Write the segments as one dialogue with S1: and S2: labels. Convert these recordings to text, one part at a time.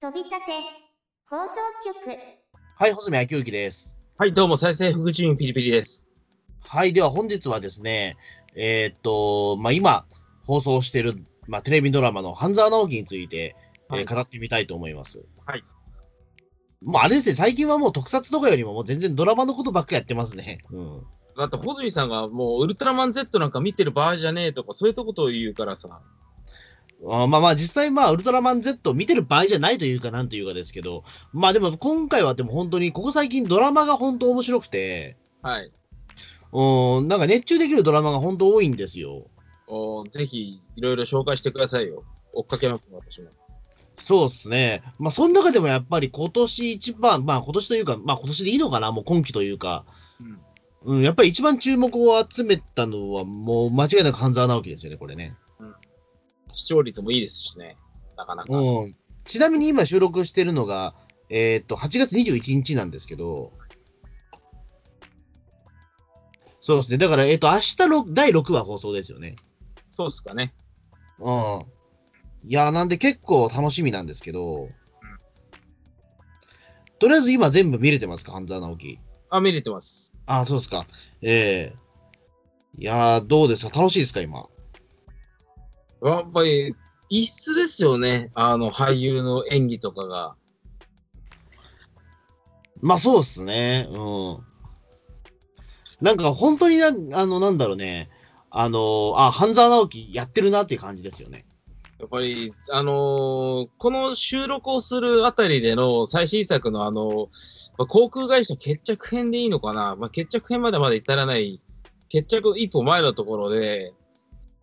S1: 飛び立て放送局
S2: はい、穂積昭之です。
S3: はい、どうも、再生副チームピリピリです。
S2: はい、では本日はですね、えーっと、まあ、今、放送している、まあ、テレビドラマの半沢直樹について、えー
S3: はい
S2: 語ってみたいと思います。
S3: はい。
S2: もうあれですね、最近はもう特撮とかよりももう全然ドラマのことばっかやってますね。うん。
S3: だって、穂積さんがもう、ウルトラマン Z なんか見てる場合じゃねえとか、そういうとことを言うからさ。
S2: あまあまあ実際まあウルトラマン Z を見てる場合じゃないというかなんというかですけど、まあでも今回はでも本当にここ最近ドラマが本当面白くて、
S3: はい。
S2: うん、なんか熱中できるドラマが本当多いんですよ。
S3: おぜひ、いろいろ紹介してくださいよ。追っかけます、私も。
S2: そうですね。まあ、その中でもやっぱり今年一番、まあ今年というか、まあ今年でいいのかな、もう今期というか、
S3: うん。
S2: うん、やっぱり一番注目を集めたのは、もう間違いなく半沢直樹ですよね、これね。
S3: 視聴率もいいですしね。なかなか。
S2: うん。ちなみに今収録してるのが、えーっと、8月21日なんですけど、そうですね。だから、えーっと、明日ろ第6話放送ですよね。
S3: そうっすかね。
S2: うん。いや、なんで結構楽しみなんですけど、とりあえず今全部見れてますか、半沢直樹。
S3: あ、見れてます。
S2: あそうですか。ええいやー、どうですか？楽しいですか、今。
S3: やっぱり、異質ですよね。あの、俳優の演技とかが。
S2: まあ、そうっすね。うん。なんか、本当にな、あの、なんだろうね。あのあ、半沢直樹やってるなっていう感じですよね。
S3: やっぱり、あのーこの収録をするあたりでの最新作のあの、まあ航空会社決着編でいいのかな、まあ、決着編までまで至らない、決着一歩前のところで、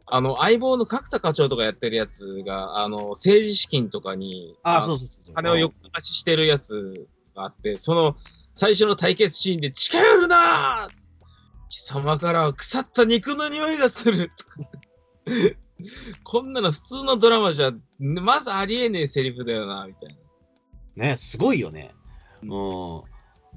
S3: あの、相棒の角田課長とかやってるやつが、あの、政治資金とかに、
S2: あそうそうそうそう。
S3: 金を横流ししてるやつがあって、その最初の対決シーンで近寄るなー貴様からは腐った肉の匂いがする こんなの普通のドラマじゃ、まずありえねえセリフだよな、みたいな。
S2: ね、すごいよね。うん。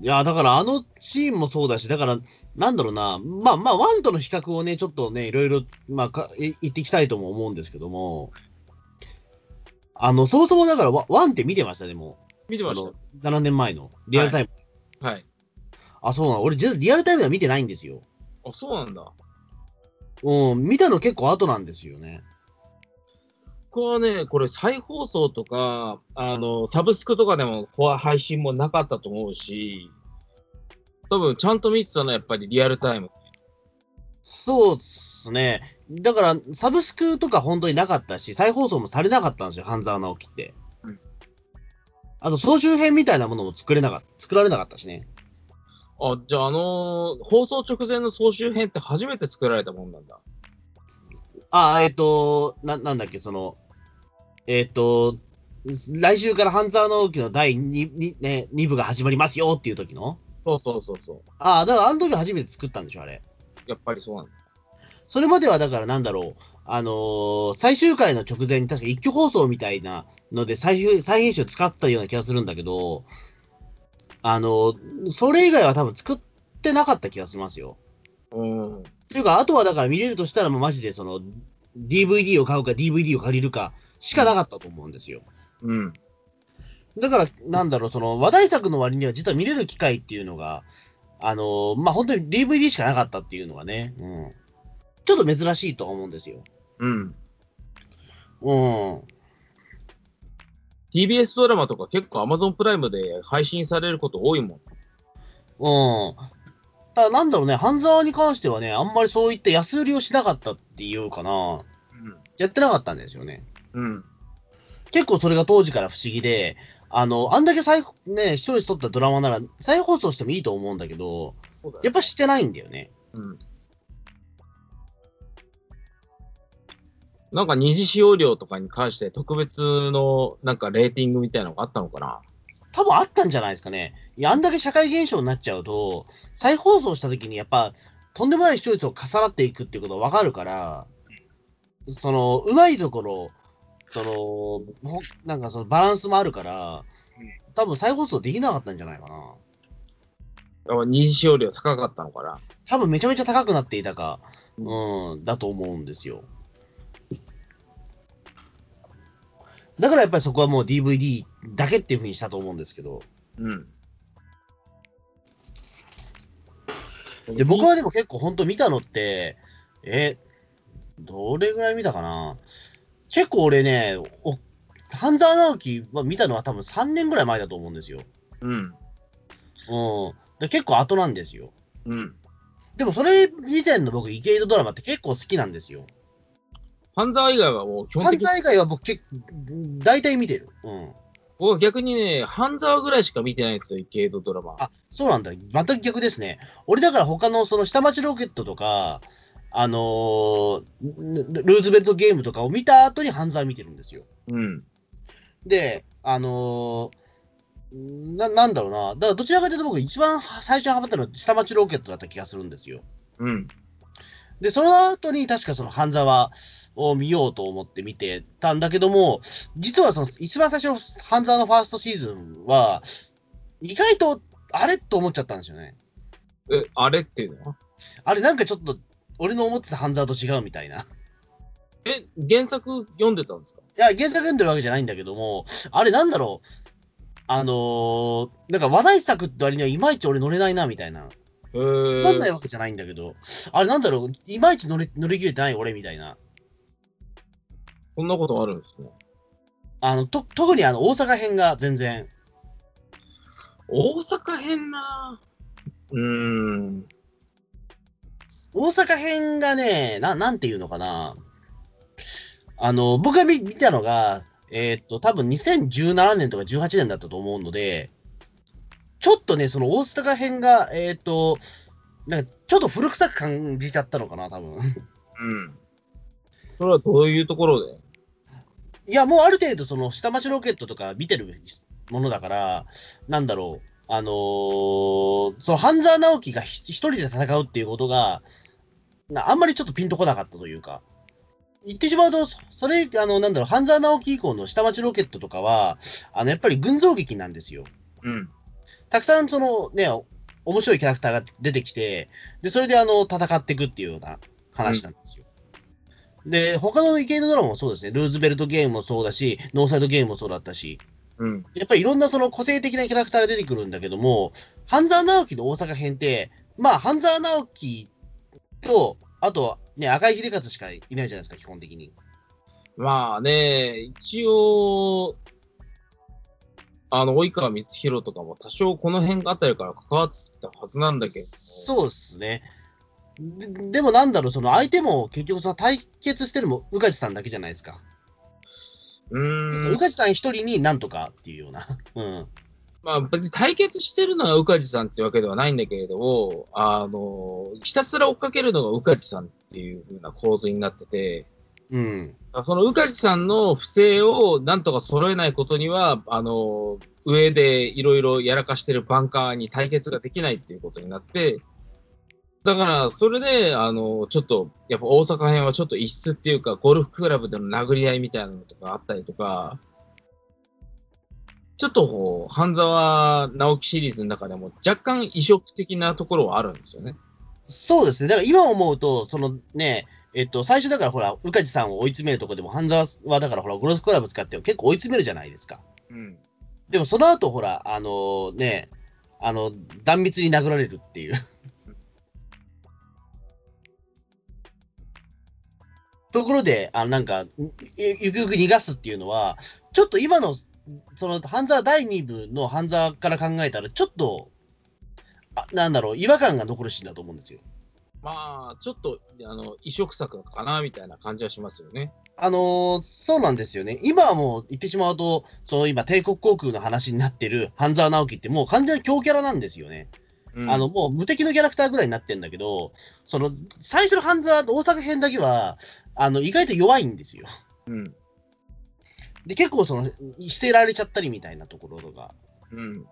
S2: いや、だからあのシーンもそうだし、だから、なんだろうな、まあまあ、ワンとの比較をね、ちょっとね、いろいろ、まあか、い言っていきたいとも思うんですけども、あの、そもそもだからワ、ワンって見てましたね、もう。
S3: 見てまし
S2: その7年前の、リアルタイム。
S3: た。はい。
S2: あ、そうなの。俺、リアルタイムでは見てないんですよ。
S3: あ、そうなんだ。
S2: うん、見たの結構後なんですよね。
S3: ここはね、これ再放送とか、あの、サブスクとかでもここは配信もなかったと思うし、多分ちゃんと見てたのはやっぱりリアルタイム。
S2: そうっすね。だから、サブスクとか本当になかったし、再放送もされなかったんですよ、半沢直樹って。
S3: うん
S2: あと、総集編みたいなものも作れなかった、作られなかったしね。
S3: あ、じゃああのー放送直前の総集編って初めて作られたもんなんだ。
S2: あ、えっ、と、な、なんだっけ、その、えっ、と、来週から半沢直樹の第 2, ね、2部が始まりますよっていう時の
S3: そうそうそうそう。
S2: ああ、だからあの時初めて作ったんでしょ、あれ。
S3: やっぱりそうなんだ。
S2: それまではだからなんだろう、あのー最終回の直前に確か一挙放送みたいなので再編再編集使ったような気がするんだけど、あのーそれ以外は多分作ってなかった気がしますよ。
S3: うん。
S2: というか、あとはだから見れるとしたらもうマジでその、DVD を買うか DVD を借りるかしかなかったと思うんですよ。
S3: うん。
S2: だから、なんだろう、その話題作の割には実は見れる機会っていうのが、あのーまあ、本当に DVD しかなかったっていうのがね、うん。ちょっと珍しいとは思うんですよ。
S3: うん。
S2: うん。
S3: TBS ドラマとか結構 Amazon プライムで配信されること多いもん。
S2: うん。ただなんだろうね、半沢に関してはね、あんまりそういった安売りをしなかったっていうかな。やってなかったんですよね。
S3: うん。うん。
S2: 結構それが当時から不思議で、あの、あんだけ再、ね、視聴率取ったドラマなら再放送してもいいと思うんだけど、
S3: そうだよ
S2: やっぱしてないんだよね。
S3: うん。なんか二次使用料とかに関して特別のなんかレーティングみたいなのがあったのかな？
S2: 多分あったんじゃないですかね。いや、あんだけ社会現象になっちゃうと、再放送した時にやっぱ、とんでもない視聴率を重なっていくっていうことがわかるから、その、うまいところ、その、ほなんかそのバランスもあるから、多分再放送できなかったんじゃないかな。
S3: やっぱ二次使用料高かったのかな
S2: 多分めちゃめちゃ高くなっていたか、うん、だと思うんですよ。だからやっぱりそこはもう DVD だけっていうふうにしたと思うんですけど。
S3: うん。
S2: で、僕はでも結構本当見たのって、え、どれぐらい見たかな結構俺ね、お半沢直樹は見たのは多分3年ぐらい前だと思うんですよ。
S3: うん。
S2: うん。で結構後なんですよ。
S3: うん。
S2: でもそれ以前の僕、イケイドドラマって結構好きなんですよ。
S3: 半沢以外はもう基本
S2: 犯
S3: 的に、
S2: 罪以外は僕結構、大体見てる。うん。
S3: 僕は逆にね、半沢ぐらいしか見てないんですよ、イケイドドラマ。
S2: あ、そうなんだ。全く逆ですね。俺だから他のその下町ロケットとか、あのールルーズベルトゲームとかを見た後に犯罪見てるんですよ。
S3: うん。
S2: で、あのーな、なんだろうな。だからどちらかというと僕一番最初にハマったのは下町ロケットだった気がするんですよ。
S3: うん。
S2: で、その後に確かその半沢を見ようと思って見てたんだけども、実はその一番最初の半沢のファーストシーズンは、意外とあれと思っちゃったんですよね。
S3: え、あれっていうのは？
S2: あれなんかちょっと俺の思ってた半沢と違うみたいな。い
S3: え、原作読んでたんですか？
S2: や、原作読んでるわけじゃないんだけども、あれなんだろう？あのー、なんか話題作って割にはいまいち俺乗れないなみたいな。つまんないわけじゃないんだけど、あれなんだろう、いまいち乗れ乗り切れてない俺みたいな。
S3: こんなことあるんですね。
S2: あの、と、特にあの、大阪編が全然、
S3: 大阪編なうーん。
S2: 大阪編がね、な、なんていうのかな。あの、僕が見見たのが、えーっと、多分2017年とか18年だったと思うので、ちょっとね、その大阪編が、えーっと、なんか、ちょっと古臭く感じちゃったのかな、多分。
S3: うん。それはどういうところで？
S2: いや、もうある程度、その、下町ロケットとか見てるものだから、なんだろう、あのーその、半沢直樹がひ一人で戦うっていうことが、なあんまりちょっとピンとこなかったというか、言ってしまうと、そそれ、あの、なんだろう、半沢直樹以降の下町ロケットとかは、あの、やっぱり群像劇なんですよ。
S3: うん。
S2: たくさん、その、ね、面白いキャラクターが出てきて、で、それで、あの、戦っていくっていうような話なんですよ。で、他のイケイドドラマもそうですね。ルーズベルトゲームもそうだし、ノーサイドゲームもそうだったし、
S3: うん。
S2: やっぱりいろんなその個性的なキャラクターが出てくるんだけども、半沢直樹の大阪編って、まあ、半沢直樹と、あと、ね、赤井秀勝しかいないじゃないですか、基本的に。
S3: まあね、一応、あの、及川光弘とかも多少この辺あたりから関わってたはずなんだけど。
S2: そうですね。ででもなんだろう、その相手も結局その対決してるのも宇梶さんだけじゃないですか。
S3: うーん。
S2: 宇梶さん一人になんとかっていうような。うん。
S3: まあ別に対決してるのが宇梶さんってわけではないんだけれども、あの、ひたすら追っかけるのが宇梶さんっていう風な構図になってて、
S2: うん。
S3: その宇梶さんの不正をなんとか揃えないことには、あの、上でいろいろやらかしてるバンカーに対決ができないっていうことになって、だから、それで、あの、ちょっと、やっぱ大阪編はちょっと異質っていうか、ゴルフクラブでの殴り合いみたいなのとかあったりとか、ちょっとこう、半沢直樹シリーズの中でも若干異色的なところはあるんですよね。
S2: そうですね。だから今思うと、そのね、えっと、最初だからほら、宇梶さんを追い詰めるとこでも、半沢はだからほら、ゴルフクラブ使って結構追い詰めるじゃないですか。
S3: うん。
S2: でもその後ほら、あのね、あの、断密に殴られるっていう。ところで、あの、なんか、ゆゆくゆく逃がすっていうのは、ちょっと今の、その、半沢第2部の半沢から考えたら、ちょっと、あなんだろう、違和感が残るシーンだと思うんですよ。
S3: まあ、ちょっと、あの、異色作かな、みたいな感じはしますよね。
S2: あのーそうなんですよね。今はもう言ってしまうと、その今、帝国航空の話になってる半沢直樹ってもう完全に強キャラなんですよね。
S3: うん
S2: あの、もう無敵のキャラクターぐらいになってんだけど、その、最初の半沢と大阪編だけは、あの、意外と弱いんですよ。
S3: うん。
S2: で、結構その、捨てられちゃったりみたいなところが、
S3: うん。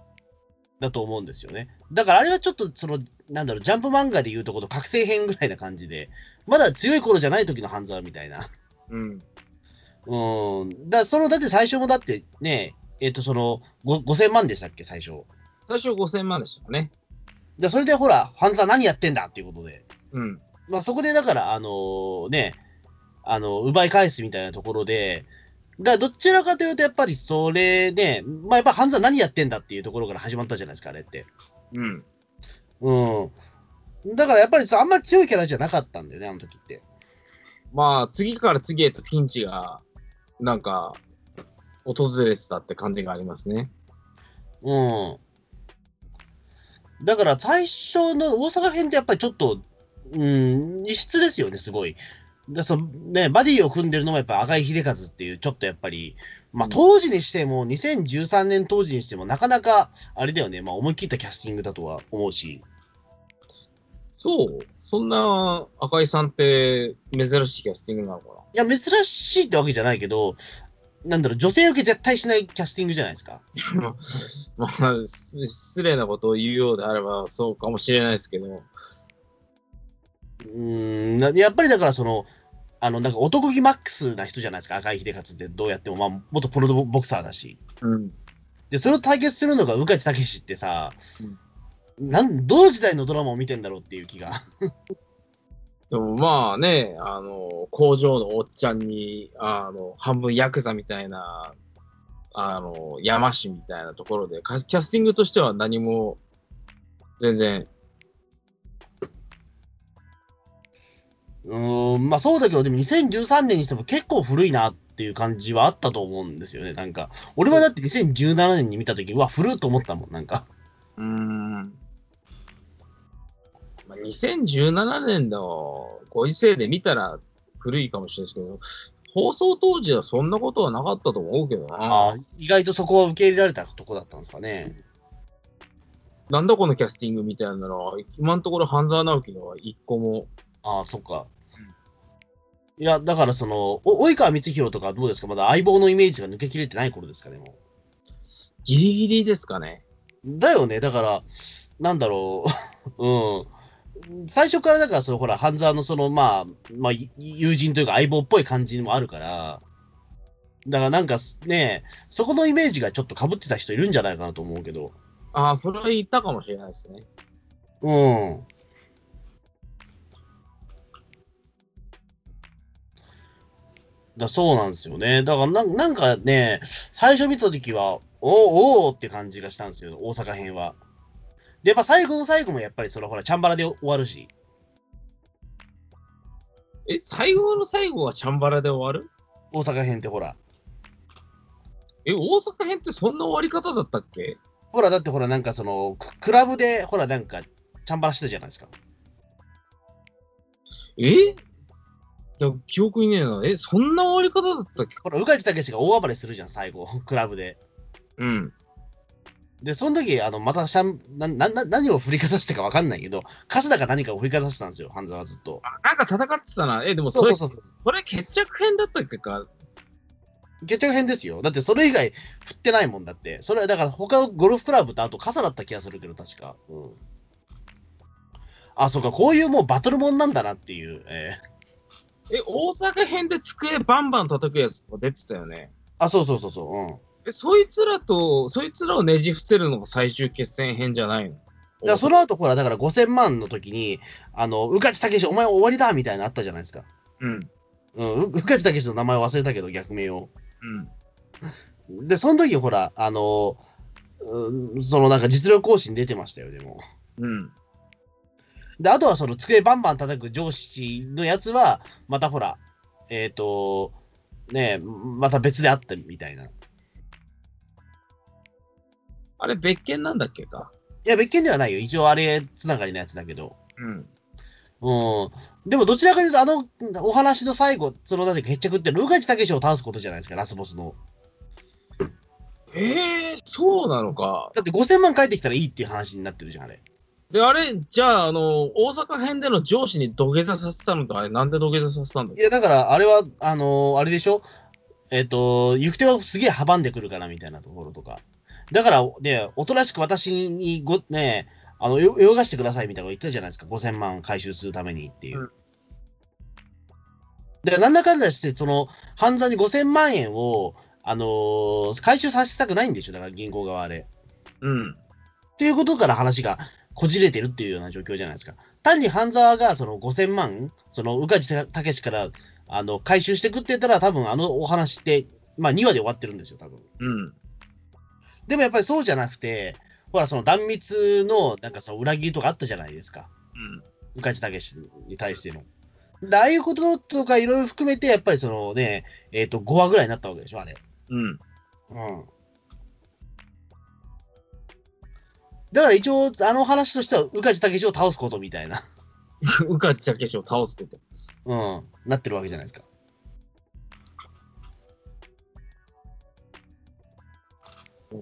S2: だと思うんですよね。だからあれはちょっと、その、なんだろう、ジャンプ漫画で言うとこと覚醒編ぐらいな感じで、まだ強い頃じゃない時の半沢みたいな。
S3: うん。
S2: うん。だその、だって最初もだってね、えっ、と、その、ご5000万でしたっけ、最初。
S3: 最初5000万でしたね。
S2: で、それでほら、半沢何やってんだっていうことで。
S3: うん。
S2: まあ、そこでだから、あのね、あの、奪い返すみたいなところで、だどちらかというと、やっぱりそれで、まあやっぱ半沢何やってんだっていうところから始まったじゃないですか、あれって。
S3: うん。
S2: うん。だからやっぱりさ、あんまり強いキャラじゃなかったんだよね、あの時って。
S3: まあ、次から次へとピンチが、なんか、訪れてたって感じがありますね。
S2: うん。だから最初の大阪編ってやっぱりちょっと、うん、異質ですよね、すごい。だそのね、バディを組んでるのもやっぱ赤井秀和っていう、ちょっとやっぱり、まあ
S3: うん
S2: 当時にしても、2013年当時にしても、なかなか、あれだよね、まあ思い切ったキャスティングだとは思うし。
S3: そうそんな赤井さんって珍しいキャスティングなのか
S2: いや、珍しいってわけじゃないけど、なんだろう、女性受け絶対しないキャスティングじゃないですか。
S3: な まあ、す失礼なことを言うようであればそうかもしれないですけど。
S2: うーん、なやっぱりだからその、あの、なんか男気マックスな人じゃないですか、赤井秀和ってどうやっても、まあ、元プロボクサーだし。
S3: うん。
S2: で、それを対決するのが宇梶武史ってさ、なん、どの時代のドラマを見てんだろうっていう気が。
S3: でもまあね、あの、工場のおっちゃんに、あの、半分ヤクザみたいな、あの、山師みたいなところで、カキャスティングとしては何も、全然、
S2: うーん、まあそうだけど、でも2013年にしても結構古いなっていう感じはあったと思うんですよね、なんか。俺はだって2017年に見たとき、うわ、古いと思ったもん、なんか。
S3: うーん。まあ、2017年のご時世で見たら古いかもしれないですけど、放送当時はそんなことはなかったと思うけど
S2: あ
S3: な
S2: あ。、意外とそこは受け入れられたとこだったんですかね。
S3: なんだこのキャスティングみたいなのは、今のところ半沢直樹のは一個も。
S2: ああ、そっか。いや、だからその、お及川光弘とかどうですか？まだ相棒のイメージが抜けきれてない頃ですかね、も
S3: ギリギリですかね。
S2: う。だよね、だから、なんだろう、うん。最初からだから、そのほら、半沢のその、まあ、まあ、い友人というか相棒っぽい感じもあるから、だからなんかね、そこのイメージがちょっと被ってた人いるんじゃないかなと思うけど、
S3: ああ、それは言ったかもしれないですね。
S2: うん。だそうなんですよね。だからなんなんかね、最初見たときは、おーおーって感じがしたんですよ、大阪編は。で、やっぱ最後の最後もやっぱりそのほら、チャンバラで終わるし、
S3: え、最後の最後はチャンバラで終わる？
S2: 大阪編ってほら。
S3: え、大阪編ってそんな終わり方だったっけ？
S2: ほら、だってほら、なんかその、ククラブで、ほら、なんか、チャンバラしてたじゃないですか。
S3: え？いや、記憶にねえな。え、そんな終わり方だったっけ？
S2: ほら、宇梶武史が大暴れするじゃん、最後、クラブで。
S3: うん。
S2: で、その時、あの、またシャン、な、な、な何を振りかざしたかわかんないけど、春日か何かを振りかざしてたんですよ、半沢はずっと。
S3: あなんか戦ってたな。え、でもそれ、
S2: そうそうそうそう。
S3: それ決着編だったっけか。
S2: 決着編ですよ。だってそれ以外振ってないもんだって。それはだから他のゴルフクラブとあと傘だった気がするけど、確か。うん。あ、そうか、こういうもうバトルもんなんだなっていう。えー
S3: え、大阪編で机バンバン叩くやつとか出てたよね。
S2: あ、そうそうそうそう。うん。
S3: え、そいつらと、そいつらをねじ伏せるのが最終決戦編じゃないの？
S2: だからその後、ほら、だから5000万の時に、あの、宇梶武史、お前終わりだみたいなのあったじゃないですか。
S3: うん。
S2: うん、う宇梶武史の名前忘れたけど、逆名を。
S3: うん。
S2: で、その時、ほら、あの、うんそのなんか実力行使に出てましたよ、でも。
S3: うん。
S2: で、あとはその机バンバン叩く上司のやつは、またほら、えっ、と、ねえ、また別であったみたいな。い
S3: あれ、別件なんだっけか？
S2: や、別件ではないよ。一応あれつながりのやつだけど。
S3: うん。
S2: うん。でもどちらかというと、あのお話の最後、そのなんて決着って、宇梶武史を倒すことじゃないですか、ラスボスの。
S3: えー、そうなのか。
S2: だって5000万返ってきたらいいっていう話になってるじゃん、あれ。
S3: で、あれ、じゃあ、あの、大阪編での上司に土下座させたのと、あれ、なんで土下座させたんだっけ？
S2: いや、だから、あれは、あのーあれでしょ？えっ、と、行く手をすげえ阻んでくるからみたいなところとか。だから、ね、おとなしく私にご、ね、あの、よ泳がしてくださいみたいなこと言ったじゃないですか。5000万回収するためにっていう。
S3: うん
S2: で、なんだかんだして、その、犯罪に5000万円を、あのー回収させたくないんでしょ？だから銀行側あれ。
S3: うん。
S2: っていうことから話がこじれてるっていうような状況じゃないですか。単に半沢がその5000万、その宇梶武史からあの回収してくって言ったら、多分あのお話ってまあ2話で終わってるんですよ、多分。
S3: うん。
S2: でもやっぱりそうじゃなくて、ほら、その断密の、なんかその裏切りとかあったじゃないですか。
S3: うん。
S2: 宇梶武に対しての。でああいうこととかいろいろ含めて、やっぱりそのね、えっ、と、5話ぐらいになったわけでしょ、あれ。
S3: うん。
S2: うん。だから一応、あの話としては、宇梶武を倒すことみたいな、
S3: うかちたけしを倒すこと。
S2: うん、なってるわけじゃないですか。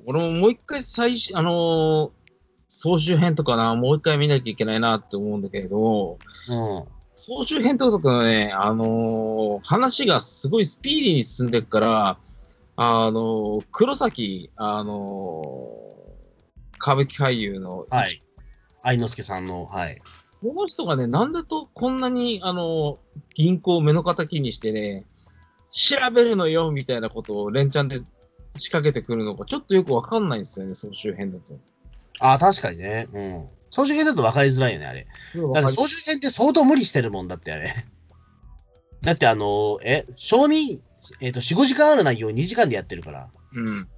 S3: 俺ももう一回最初、あのー総集編とかな、もう一回見なきゃいけないなって思うんだけれど、
S2: うん。
S3: 総集編とかのね、あのー話がすごいスピーディーに進んでるから、あのー黒崎、あのー歌舞伎俳優の、
S2: はい。愛之助さんの、はい。
S3: この人がね、なんだとこんなに、あのー銀行を目の敵にしてね、調べるのよみたいなことを連チャンで仕掛けてくるのか、ちょっとよくわかんないんですよね、総集編だと。
S2: ああ、確かにね。うん。総集編だと分かりづらいよね、あれ。だって総集編って相当無理してるもんだって、あれ。だってあの、え、賞味、えっ、と、4、5時間ある内容を2時間でやってるから、
S3: うん。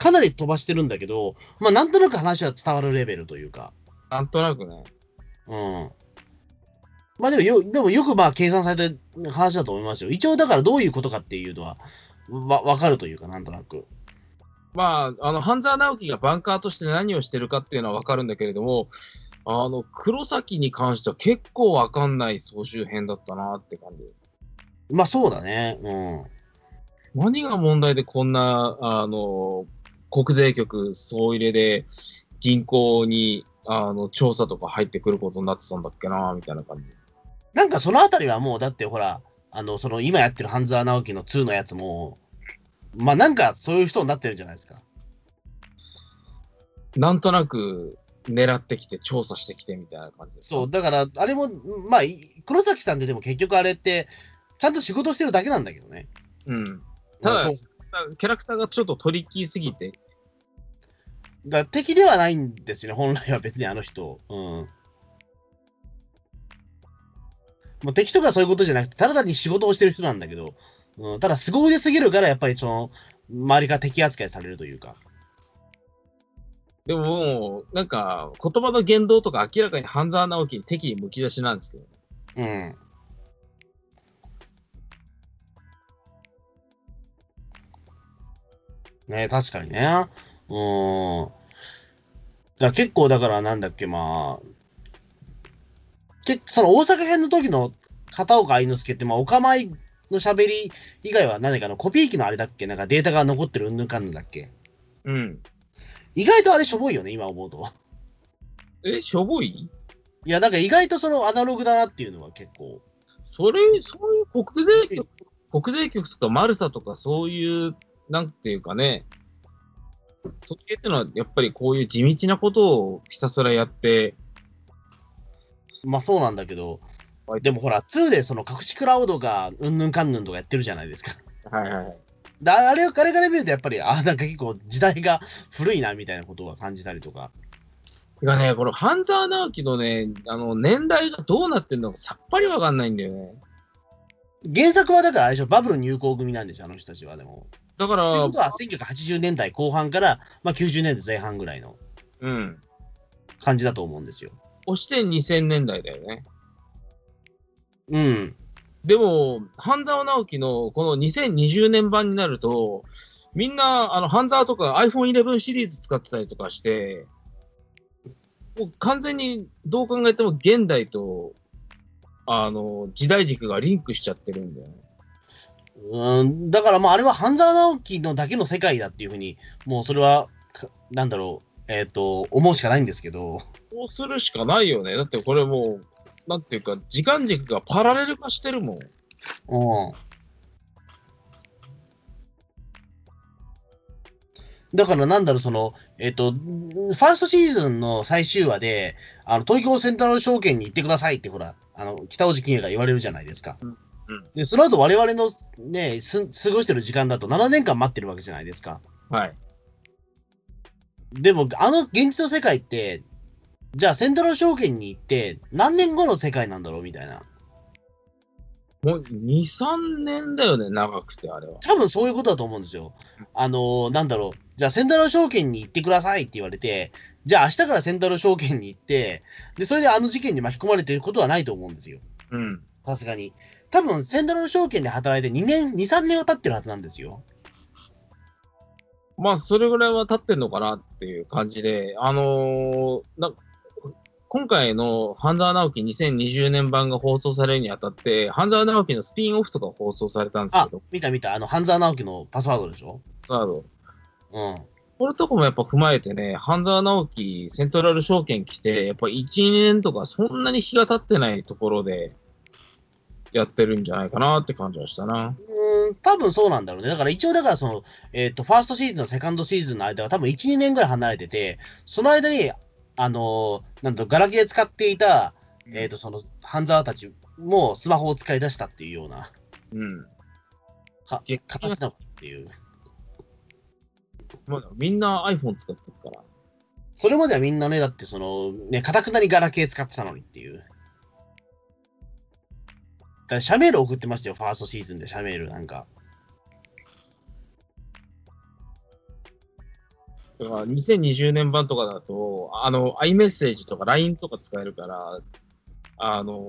S2: かなり飛ばしてるんだけど、まあ、なんとなく話は伝わるレベルというか、
S3: なんとなくね。
S2: うん。まあでもよ、でもよくまあ計算された話だと思いますよ。一応だからどういうことかっていうのは、わ、わかるというか、なんとなく。
S3: まあ、あの、半沢直樹がバンカーとして何をしてるかっていうのはわかるんだけれども、あの、黒崎に関しては結構わかんない総集編だったなって感じ。
S2: まあそうだね。うん。
S3: 何が問題でこんな、あの、国税局総入れで銀行に、あの、調査とか入ってくることになってたんだっけなみたいな感じ。
S2: なんかそのあたりはもう、だってほら、あの、その今やってる半沢直樹の2のやつも、まあなんかそういう人になってるじゃないですか。
S3: なんとなく狙ってきて調査してきてみたいな感じ
S2: そう、だから、あれも、まあ、い黒崎さんってでも結局あれって、ちゃんと仕事してるだけなんだけどね。
S3: うん。ただ
S2: そう
S3: キャラクターがちょっとトリッキーすぎて、
S2: だ敵ではないんですよね、本来は別にあの人。うん。もう敵とかそういうことじゃなくて、ただ単に仕事をしてる人なんだけど、うん、ただ凄腕すぎるから、やっぱりその、周りが敵扱いされるというか。
S3: でももう、なんか、言葉の言動とか明らかに半沢直樹に敵意むき出しなんですけど、
S2: うん。ね確かにね。うん。結構だからなんだっけ、まあ、けその大阪編の時の片岡愛之助って、まあ、お構いの喋り以外は何かのコピー機のあれだっけなんかデータが残ってるうんぬんかんぬんだっけ
S3: うん。
S2: 意外とあれしょぼいよね、今思うと。
S3: え、しょぼい？
S2: いや、なんか意外とそのアナログだなっていうのは結構。
S3: それ、そういう国税局、国税局とかマルサとかそういう、なんていうかね、そっちってのはやっぱりこういう地道なことをひたすらやって、
S2: まあそうなんだけど
S3: はい、
S2: でもほら、2でその隠しクラウドがうんぬんかんぬんとかやってるじゃないですか。
S3: はいはいはい。
S2: だあれを、あれから見るとやっぱり、あ、なんか結構時代が古いなみたいなことは感じたりとか。
S3: てかね、この半沢直樹のね、あの、年代がどうなってるのかさっぱりわかんないんだよね。
S2: 原作はだからあれでしょ、バブル入校組なんでしょ、あの人たちは。でも。
S3: だから
S2: というこ、とは1980年代後半から、まあ、90年代前半ぐらいの
S3: うん。
S2: 感じだと思うんですよ。
S3: 押して2000年代だよね。
S2: うん。
S3: でも、半沢直樹のこの2020年版になると、みんな、あの、半沢とか iPhone11 シリーズ使ってたりとかして、もう完全にどう考えても現代と、あの、時代軸がリンクしちゃってるんだよね。
S2: うん、だからまあ、あれは半沢直樹のだけの世界だっていうふうに、もうそれは、かなんだろう、えっ、と、思うしかないんですけど、
S3: そうするしかないよね。だってこれもう、なんていうか、時間軸がパラレル化してるもん。
S2: うん。だからなんだろう、その、えっ、と、ファーストシーズンの最終話で、あの、東京セントラル証券に行ってくださいって、ほら、あの、北尾路欣也が言われるじゃないですか。
S3: うんうん
S2: で、その後我々のね、す過ごしてる時間だと7年間待ってるわけじゃないですか。
S3: はい。
S2: でも、あの現実の世界って、じゃあセントラル証券に行って、何年後の世界なんだろうみたいな。
S3: もう2、3年だよね、長くて、あれは。
S2: 多分そういうことだと思うんですよ。あのーなんだろう、じゃあセントラル証券に行ってくださいって言われて、じゃあ明日からセントラル証券に行って、で、それであの事件に巻き込まれてることはないと思うんですよ。
S3: うん。
S2: さすがに。多分、セントラル証券で働いて2年、2、3年は経ってるはずなんですよ。
S3: まあ、それぐらいは経ってんのかなっていう感じで、あのーな今回の半沢直樹2020年版が放送されるにあたって、半沢直樹のスピンオフとか放送されたんです
S2: あ
S3: けど、、
S2: 見た見た。あの、半沢直樹のパスワードでしょ？
S3: サード。
S2: うん。
S3: これとかもやっぱ踏まえてね、半沢直樹、セントラル証券来て、やっぱ1、2年とかそんなに日が経ってないところでやってるんじゃないかなって感じはしたな。
S2: うーん、多分そうなんだろうね。だから一応、だからその、えっ、と、ファーストシーズンとセカンドシーズンの間は多分1、2年ぐらい離れてて、その間に、あのーなんと、ガラケー使っていた、えっ、と、その、半沢たちもスマホを使い出したっていうような、
S3: うん。
S2: か
S3: 激
S2: 形なのかっていう。
S3: まあ、みんな iPhone 使ってるから。
S2: それまではみんなね、だってその、ね、かたくなにガラケー使ってたのにっていう。だから、シャメール送ってましたよ、ファーストシーズンで、シャメールなんか。
S3: だから2020年版とかだと、あの、iMessage とか LINE とか使えるから、あの、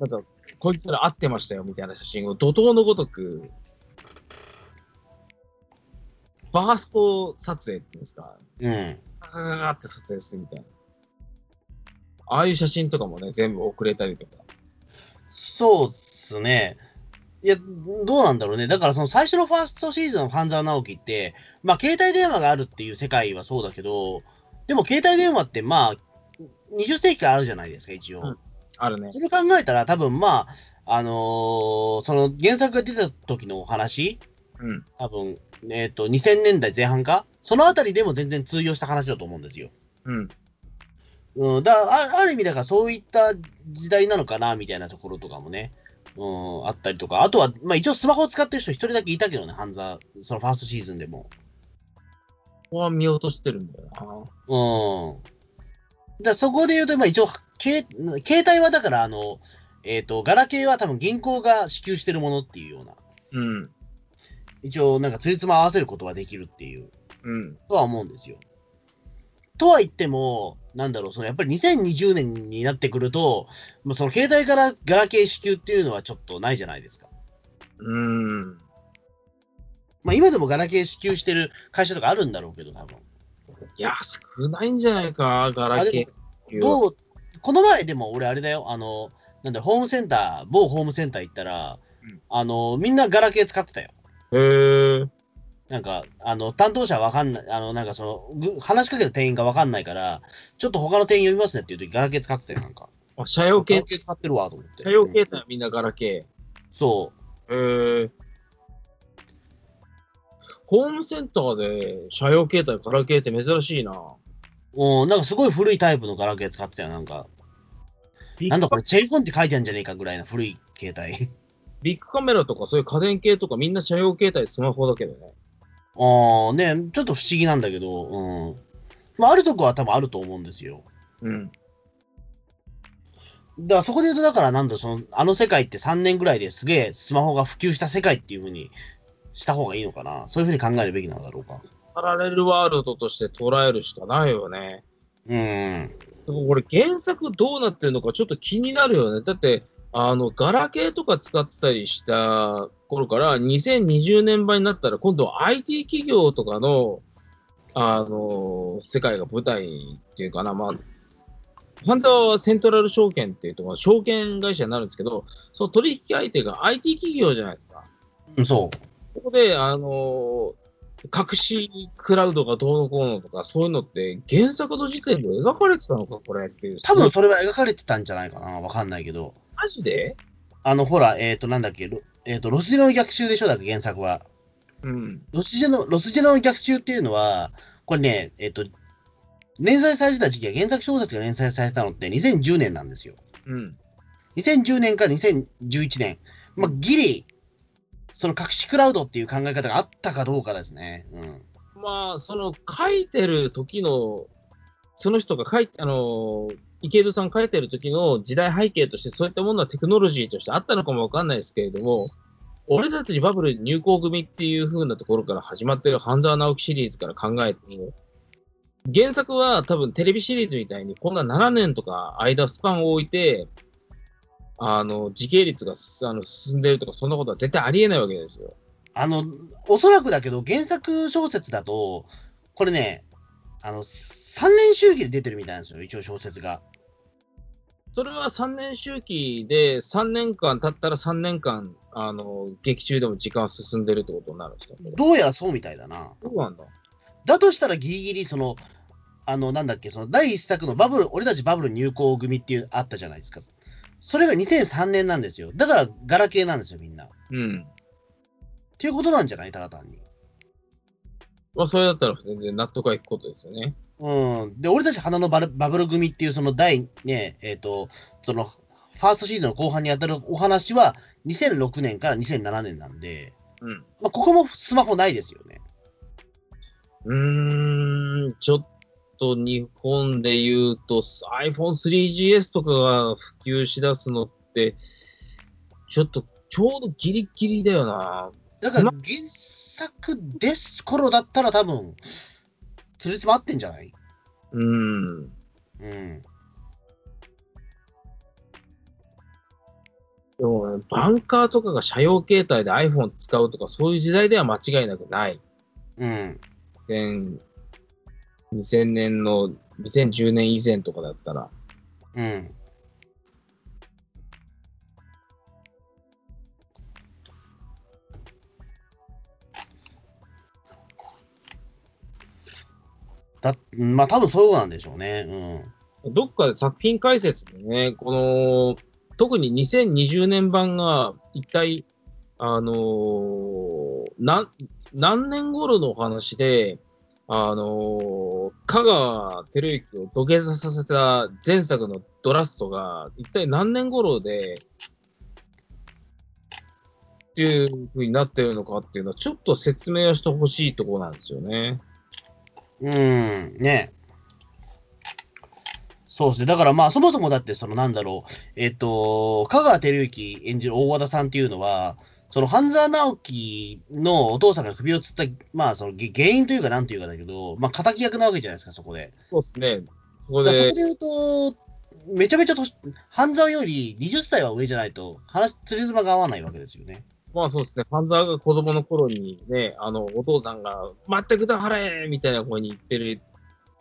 S3: なんか、こいつら会ってましたよみたいな写真を怒涛のごとく、ファースト撮影っていうんですか、
S2: うん。
S3: ガーって撮影するみたいな。ああいう写真とかもね、全部送れたりとか。
S2: そうっすね。いや、どうなんだろうね。だから、その最初のファーストシーズンの半沢直樹って、まあ、携帯電話があるっていう世界はそうだけど、でも携帯電話って、まあ、20世紀からあるじゃないですか、一応。
S3: うんあるね。
S2: それ考えたら、多分まあ、あのーその原作が出た時のお話、
S3: うん。
S2: 多分、えっ、と、2000年代前半かそのあたりでも全然通用した話だと思うんですよ。
S3: うん。
S2: うん、だあある意味、だからそういった時代なのかな、みたいなところとかもね、うん、あったりとか、あとは、まあ一応スマホを使ってる人一人だけいたけどね、半沢、そのファーストシーズンでも。
S3: ここは見落としてるんだよな。
S2: うん。だそこで言うと、まあ一応、携携帯はだから、あの、えっ、と、ガラケーは多分銀行が支給してるものっていうような、
S3: うん。
S2: 一応なんかつりつま合わせることができるっていう、
S3: うん。
S2: とは思うんですよ。とは言っても、なんだろう、そのやっぱり2020年になってくると、もうその携帯からガラケー支給っていうのはちょっとないじゃないですか。
S3: うん。
S2: まあ今でもガラケー支給してる会社とかあるんだろうけど、多分。
S3: いや、少ないんじゃないか、ガラケー。
S2: どう、この前でも俺あれだよ、あの、なんだ、ホームセンター、某ホームセンター行ったら、
S3: うん
S2: あの、みんなガラケー使ってたよ。
S3: へえ。
S2: なんか、あの、担当者わかんない、あの、なんかその、ぐ話しかけた店員がわかんないから、ちょっと他の店員呼びますねって言うときガラケー使ってたよ、なんか。
S3: あ、車用系
S2: ガラ、ケー使ってるわ、と思って。
S3: 車用
S2: うん
S3: 携帯はみんなガラケ
S2: そ
S3: ー。へえ。ホームセンターで車用携帯、ガラケーって珍しいな。
S2: う。うん、なんかすごい古いタイプのガラケー使ってたよ、なんか。なんだこれ、チェイフォンって書いてあるんじゃねえかぐらいな古い携帯。
S3: ビッグカメラとかそういう家電系とかみんな車用携帯、スマホだけどね。
S2: ああ、ね、ちょっと不思議なんだけど、うん。まあ、あるとこは多分あると思うんですよ。
S3: うん。
S2: だからそこで言うと、だからなんだ、その、あの世界って3年ぐらいですげえスマホが普及した世界っていう風にした方がいいのかな。そういう風に考えるべきなんだろうか。
S3: パラレルワールドとして捉えるしかないよね。
S2: うん。
S3: でも俺原作どうなってるのかちょっと気になるよね。だって、あの、ガラケーとか使ってたりした頃から、2020年版になったら、今度は IT 企業とかの、あの、世界が舞台っていうかな、まあ、本当はセントラル証券っていうところ、証券会社になるんですけど、その取引相手が IT 企業じゃないですか。
S2: うんそ
S3: ここで、あの、隠しクラウドがどうのこうのとか、そういうのって原作の時点で描かれてたのか、これっていう。
S2: う。多分それは描かれてたんじゃないかな。わかんないけど。
S3: マジで？
S2: あの、ほら、えっ、ー、と、なんだっけ、ロえっ、と、ロスジェノの逆襲でしょ、だっけ、原作は。
S3: うん。
S2: ロスジェノ、ロスジェノの逆襲っていうのは、これね、えっ、と、連載されてた時期は原作小説が連載されたのって2010年なんですよ。
S3: うん。
S2: 2010年から2011年。まあ、ギリ、その隠しクラウドっていう考え方があったかどうかですね。うん。
S3: まあ、その書いてる時の、その人が書いて、あの、池戸さん書いてる時の時代背景として、そういったものはテクノロジーとしてあったのかもわかんないですけれども、俺たちバブル入校組っていう風なところから始まってる半沢直樹シリーズから考えても、原作は多分テレビシリーズみたいにこんな7年とか間スパンを置いて、あの、時系列があの進んでるとか、そんなことは絶対ありえないわけですよ。
S2: あの、おそらくだけど、原作小説だと、これね、あの、3年周期で出てるみたいなんですよ、一応小説が。
S3: それは3年周期で、3年間経ったら3年間、あの、劇中でも時間は進んでるってことになるんですか？
S2: どうやらそうみたいだな。
S3: そうなんだ。
S2: だとしたらギリギリ、その、あの、なんだっけ、その第一作のバブル、俺たちバブル入校組っていうあったじゃないですか。それが2003年なんですよ。だから、ガラケーなんですよ、みんな。っ
S3: うん。
S2: ていうことなんじゃない？ただ単に。
S3: まあ、それだったら全然納得がいくことですよね。
S2: うん。で、俺たち花のバルバブル組っていう、その第、ね、えっ、と、その、ファーストシーズンの後半にあたるお話は、2006年から2007年なんで、
S3: うん。
S2: まあ、ここもスマホないですよね。
S3: うーん、ちょっと日本で言うと iPhone3GS とかが普及しだすのって、ちょっとちょうどギリギリだよな。
S2: だから、原作です頃だったら多分、つりつま合ってんじゃない？
S3: うん。
S2: うん。
S3: でもね、バンカーとかが車用携帯で iPhone 使うとか、そういう時代では間違いなくない。
S2: うん。
S3: 2000 2000年の、2010年以前とかだったら。
S2: うん。だまあ多分そうなんでしょうね。
S3: うんどっかで作品解説でね、この、特に2020年版が一体、あのーな、何年頃の話で、あのー香川照之を土下座させた前作のドラストが、一体何年頃で、っていう風になってるのかっていうのは、ちょっと説明をしてほしいところなんですよね。
S2: うん。うん。ね。そうですね。だからまあそもそもだってそのなんだろう。えっ、と、香川照之演じる大和田さんっていうのは、その半沢直樹のお父さんが首をつった、まあそのげ原因というかなんというかだけど、まあ敵役なわけじゃないですか、そこで。
S3: そうですね。そこで
S2: そこで、言うと、めちゃめちゃ年、半沢より20歳は上じゃないと、話、釣り妻が合わないわけですよね。
S3: まあそうですね、半沢が子供の頃にね、あの、お父さんが、全くだ払えみたいな声に言ってる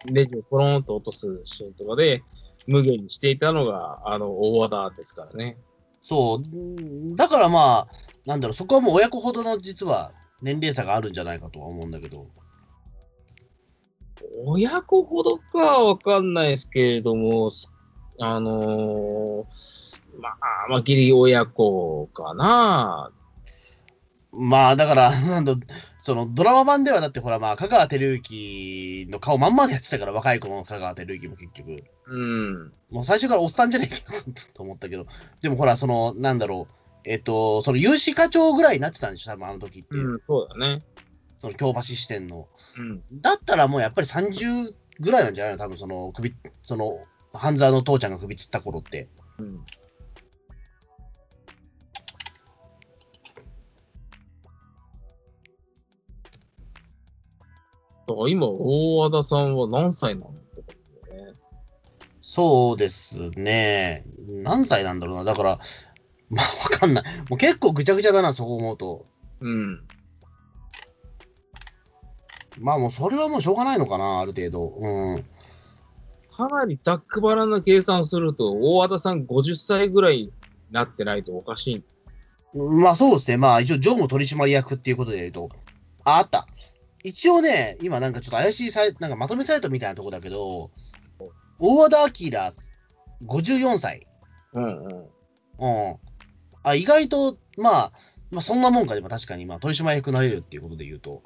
S3: ネジをポローンと落とすシーンとかで、無限にしていたのが、あの、大和田ですからね。
S2: そう。んだからまあ、なんだろう、そこはもう親子ほどの実は年齢差があるんじゃないかとは思うんだけど。
S3: 親子ほどかはわかんないですけれども、あのーまあ、まあ、ギリ親子かな。
S2: まあ、だから、なんだ、そのドラマ版ではだってほら、まあ、香川照之の顔まんまでやってたから、若い子の香川照之も結局。
S3: うん。
S2: もう最初からおっさんじゃねえかよと思ったけど。でもほら、その、なんだろう、えっと、その有志課長ぐらいになってたんでしょ、多分あの時って。
S3: うん、そうだね。
S2: その京橋支店の。
S3: うん。
S2: だったらもうやっぱり30ぐらいなんじゃないの？多分その首、その、半沢の父ちゃんが首つった頃って。
S3: うん。今、大和田さんは何歳なのってことね。
S2: そうですね。何歳なんだろうな。だから、まあわかんない。もう結構ぐちゃぐちゃだな、そう思うと。
S3: うん。
S2: まあもうそれはもうしょうがないのかな、ある程度。うん。
S3: かなりざっくばらんな計算すると、大和田さん50歳ぐらいになってないとおかしい。
S2: まあそうですね。まあ一応、常務取締役っていうことで言うと、あ、あった。一応ね、今なんかちょっと怪しいサイト、なんかまとめサイトみたいなとこだけど、大和田明54歳。
S3: うんうん。
S2: うん。あ、意外と、まあ、まあそんなもんかでも確かに、まあ取締役になれるっていうことで言うと。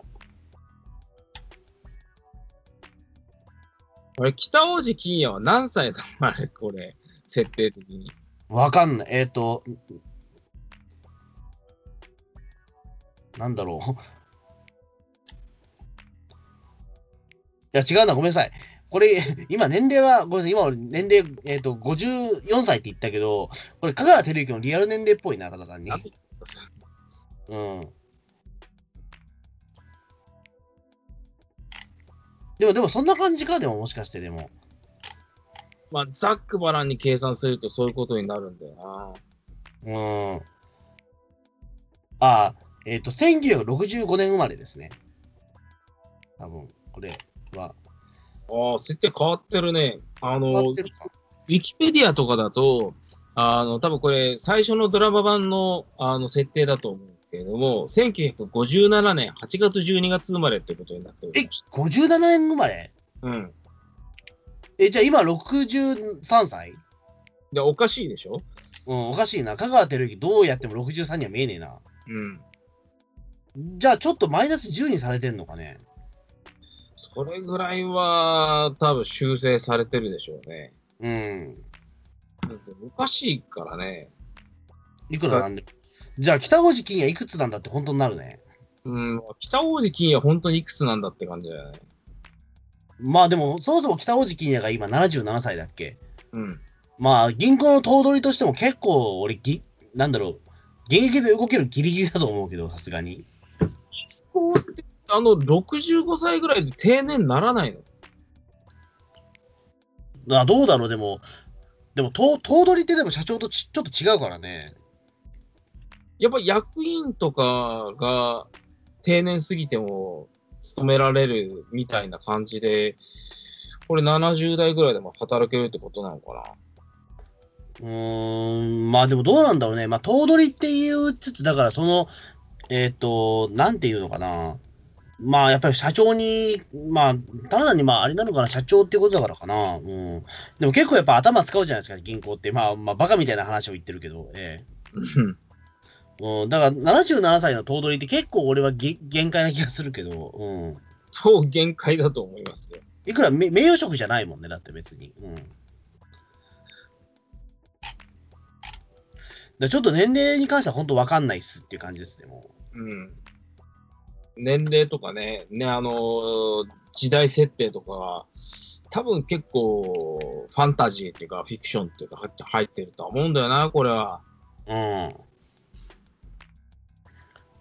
S3: あれ、北大路欣也は何歳だ？あれ、これ、設定的に。
S2: わかんない。えっ、と、なんだろう。や、違うな、ごめんなさい。これ、今年齢は、ごめんなさい、今俺年齢、えっ、と、54歳って言ったけど、これ、香川照之のリアル年齢っぽいな、ただ単に。うん。でも、でも、そんな感じか、でも、もしかして、でも。
S3: まあ、ざっくばらんに計算するとそういうことになるんだよな。
S2: うん。ああ、えっ、と、1965年生まれですね。多分、これは。
S3: ああ、設定変わってるね。あの、ウィキペディアとかだと、あの、多分これ、最初のドラマ版の、あの、設定だと思うんですけれども、1957年8月12月生まれってことになっており
S2: え
S3: まし、
S2: 57年生まれ？
S3: た。うん。
S2: え、じゃあ今63歳？
S3: で、おかしいでしょ？
S2: うん、おかしいな。香川照之どうやっても63には見えねえな。
S3: うん。
S2: じゃあちょっとマイナス10にされてんのかね？
S3: それぐらいは、多分修正されてるでしょうね。
S2: うん。
S3: だっておかしいからね。
S2: いくらなんで。じゃあ北大路金也いくつなんだって本当になるね。
S3: うん、北大路金也本当にいくつなんだって感じだよね。
S2: まあでも、そもそも北大路金也が今77歳だっけ。
S3: うん。
S2: まあ銀行の頭取としても結構俺ぎ、なんだろう、現役で動けるギリギリだと思うけど、さすがに。
S3: こうって、あの、65歳ぐらいで定年ならないの？
S2: あどうだろう、でも、でも頭頭取ってでも社長とちちょっと違うからね。
S3: やっぱ役員とかが定年過ぎても勤められるみたいな感じで、これ70代ぐらいでも働けるってことなのかな？
S2: うーん、まあでもどうなんだろうね。まあ頭取って言いつつ、だからその、えっ、と、なんていうのかな。まあやっぱり社長に、まあ、ただ単にまああれなのかな、社長っていうことだからかな。うん。でも結構やっぱ頭使うじゃないですか、銀行って。まあ、まあバカみたいな話を言ってるけど、え
S3: うん
S2: え。うん、だから77歳の頭取って結構俺はげ限界な気がするけど、うん。
S3: そう限界だと思いますよ。
S2: いくらめ名誉職じゃないもんね、だって別に。うん。だちょっと年齢に関しては本当わかんないっすっていう感じですね、も
S3: うん。年齢とかね、ね、あのー時代設定とかが、多分結構、ファンタジーっていうか、フィクションっていうか、入って入ってるとは思うんだよな、これは。
S2: う。うん。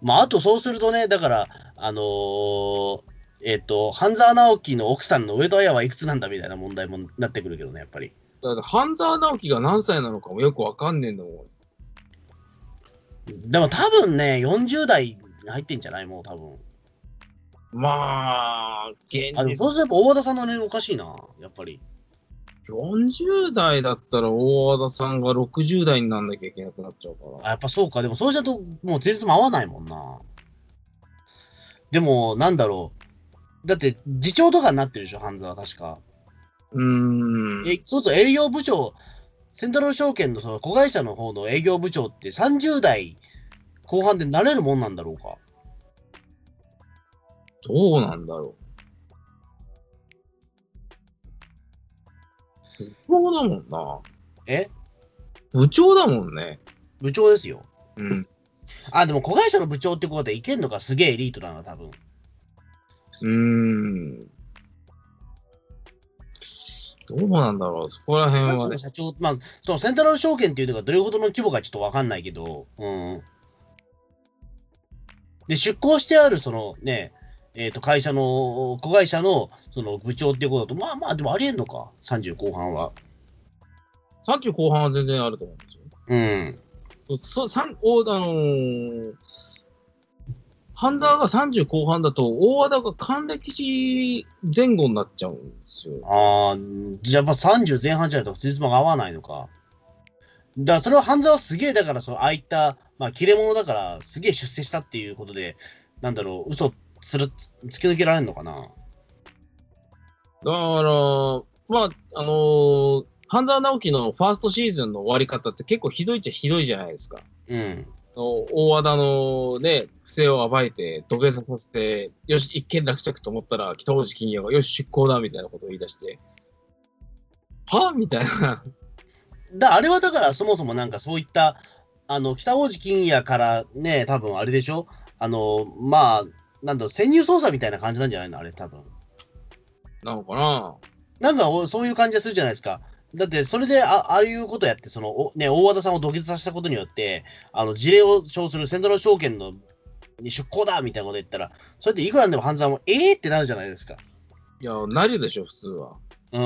S2: まあ、あとそうするとね、だから、あのーえっ、と、半沢直樹の奥さんの上戸彩はいくつなんだみたいな問題もなってくるけどね、やっぱり。
S3: だ半沢直樹が何歳なのかもよくわかんねえんだもん。
S2: でも多分ね、40代に入ってんじゃない？もう多分。
S3: まあ、現
S2: あ、でも
S3: 実
S2: そうすると大和田さんの年齢おかしいな、やっぱり。
S3: 40代だったら大和田さんが60代になんなきゃいけなくなっちゃうから。
S2: あ、やっぱそうか。でもそうしちゃうと、もう前日も合わないもんな。でも、なんだろう。だって、次長とかになってるでしょ、半沢確か。
S3: うーん。
S2: え、そうそう、営業部長、セントラル証券のその子会社の方の営業部長って30代後半でなれるもんなんだろうか。
S3: どうなんだろう。部長だもんな。
S2: え？
S3: 部長だもんね。
S2: 部長ですよ。
S3: うん。
S2: あ、でも子会社の部長ってことでいけんのかすげえエリートだな、多分。
S3: うーん。どうなんだろう。そこら辺はね。
S2: の社長、まあ、そのセントラル証券っていうのがどれほどの規模かちょっとわかんないけど、うん。で、出向してある、そのね、えっ、と、会社の、子会社の、その部長っていうことだと、まあまあ、でもありえんのか、30後半は。
S3: 30後半は全然あると思うんですよ。
S2: うん。
S3: そ、さん、お、あのー、ハンダーが30後半だと、大和田が還暦前後になっちゃうんですよ。
S2: ああ、じゃあやっぱ30前半じゃないと、つじつまが合わないのか。だからそれは半沢はすげえ、だから、そのああいった、まあ、切れ者だから、すげえ出世したっていうことで、なんだろう、嘘する、突き抜けられるのかな？
S3: だから、まあ、あのー半沢直樹のファーストシーズンの終わり方って結構ひどいっちゃひどいじゃないですか。
S2: うん。
S3: 大和田のね、不正を暴いて、土下座させて、よし、一件落着と思ったら、北大路欣也が、よし、出航だ、みたいなことを言い出して、はみたいな。
S2: だあれはだから、そもそもなんかそういった、あの、北大路欣也からね、多分あれでしょ？あの、まあ、なんだろう、潜入捜査みたいな感じなんじゃないの？あれ、多分。
S3: なのかな？
S2: なんかおそういう感じがするじゃないですか。だって、それであああいうことやって、そのおね、大和田さんを土下座させたことによって、あの事例を称するセントラル証券のに出向だみたいなこと言ったら、それっていくらでも半沢も、えーってなるじゃないですか。
S3: いや、なるでしょ、普通は。
S2: うん。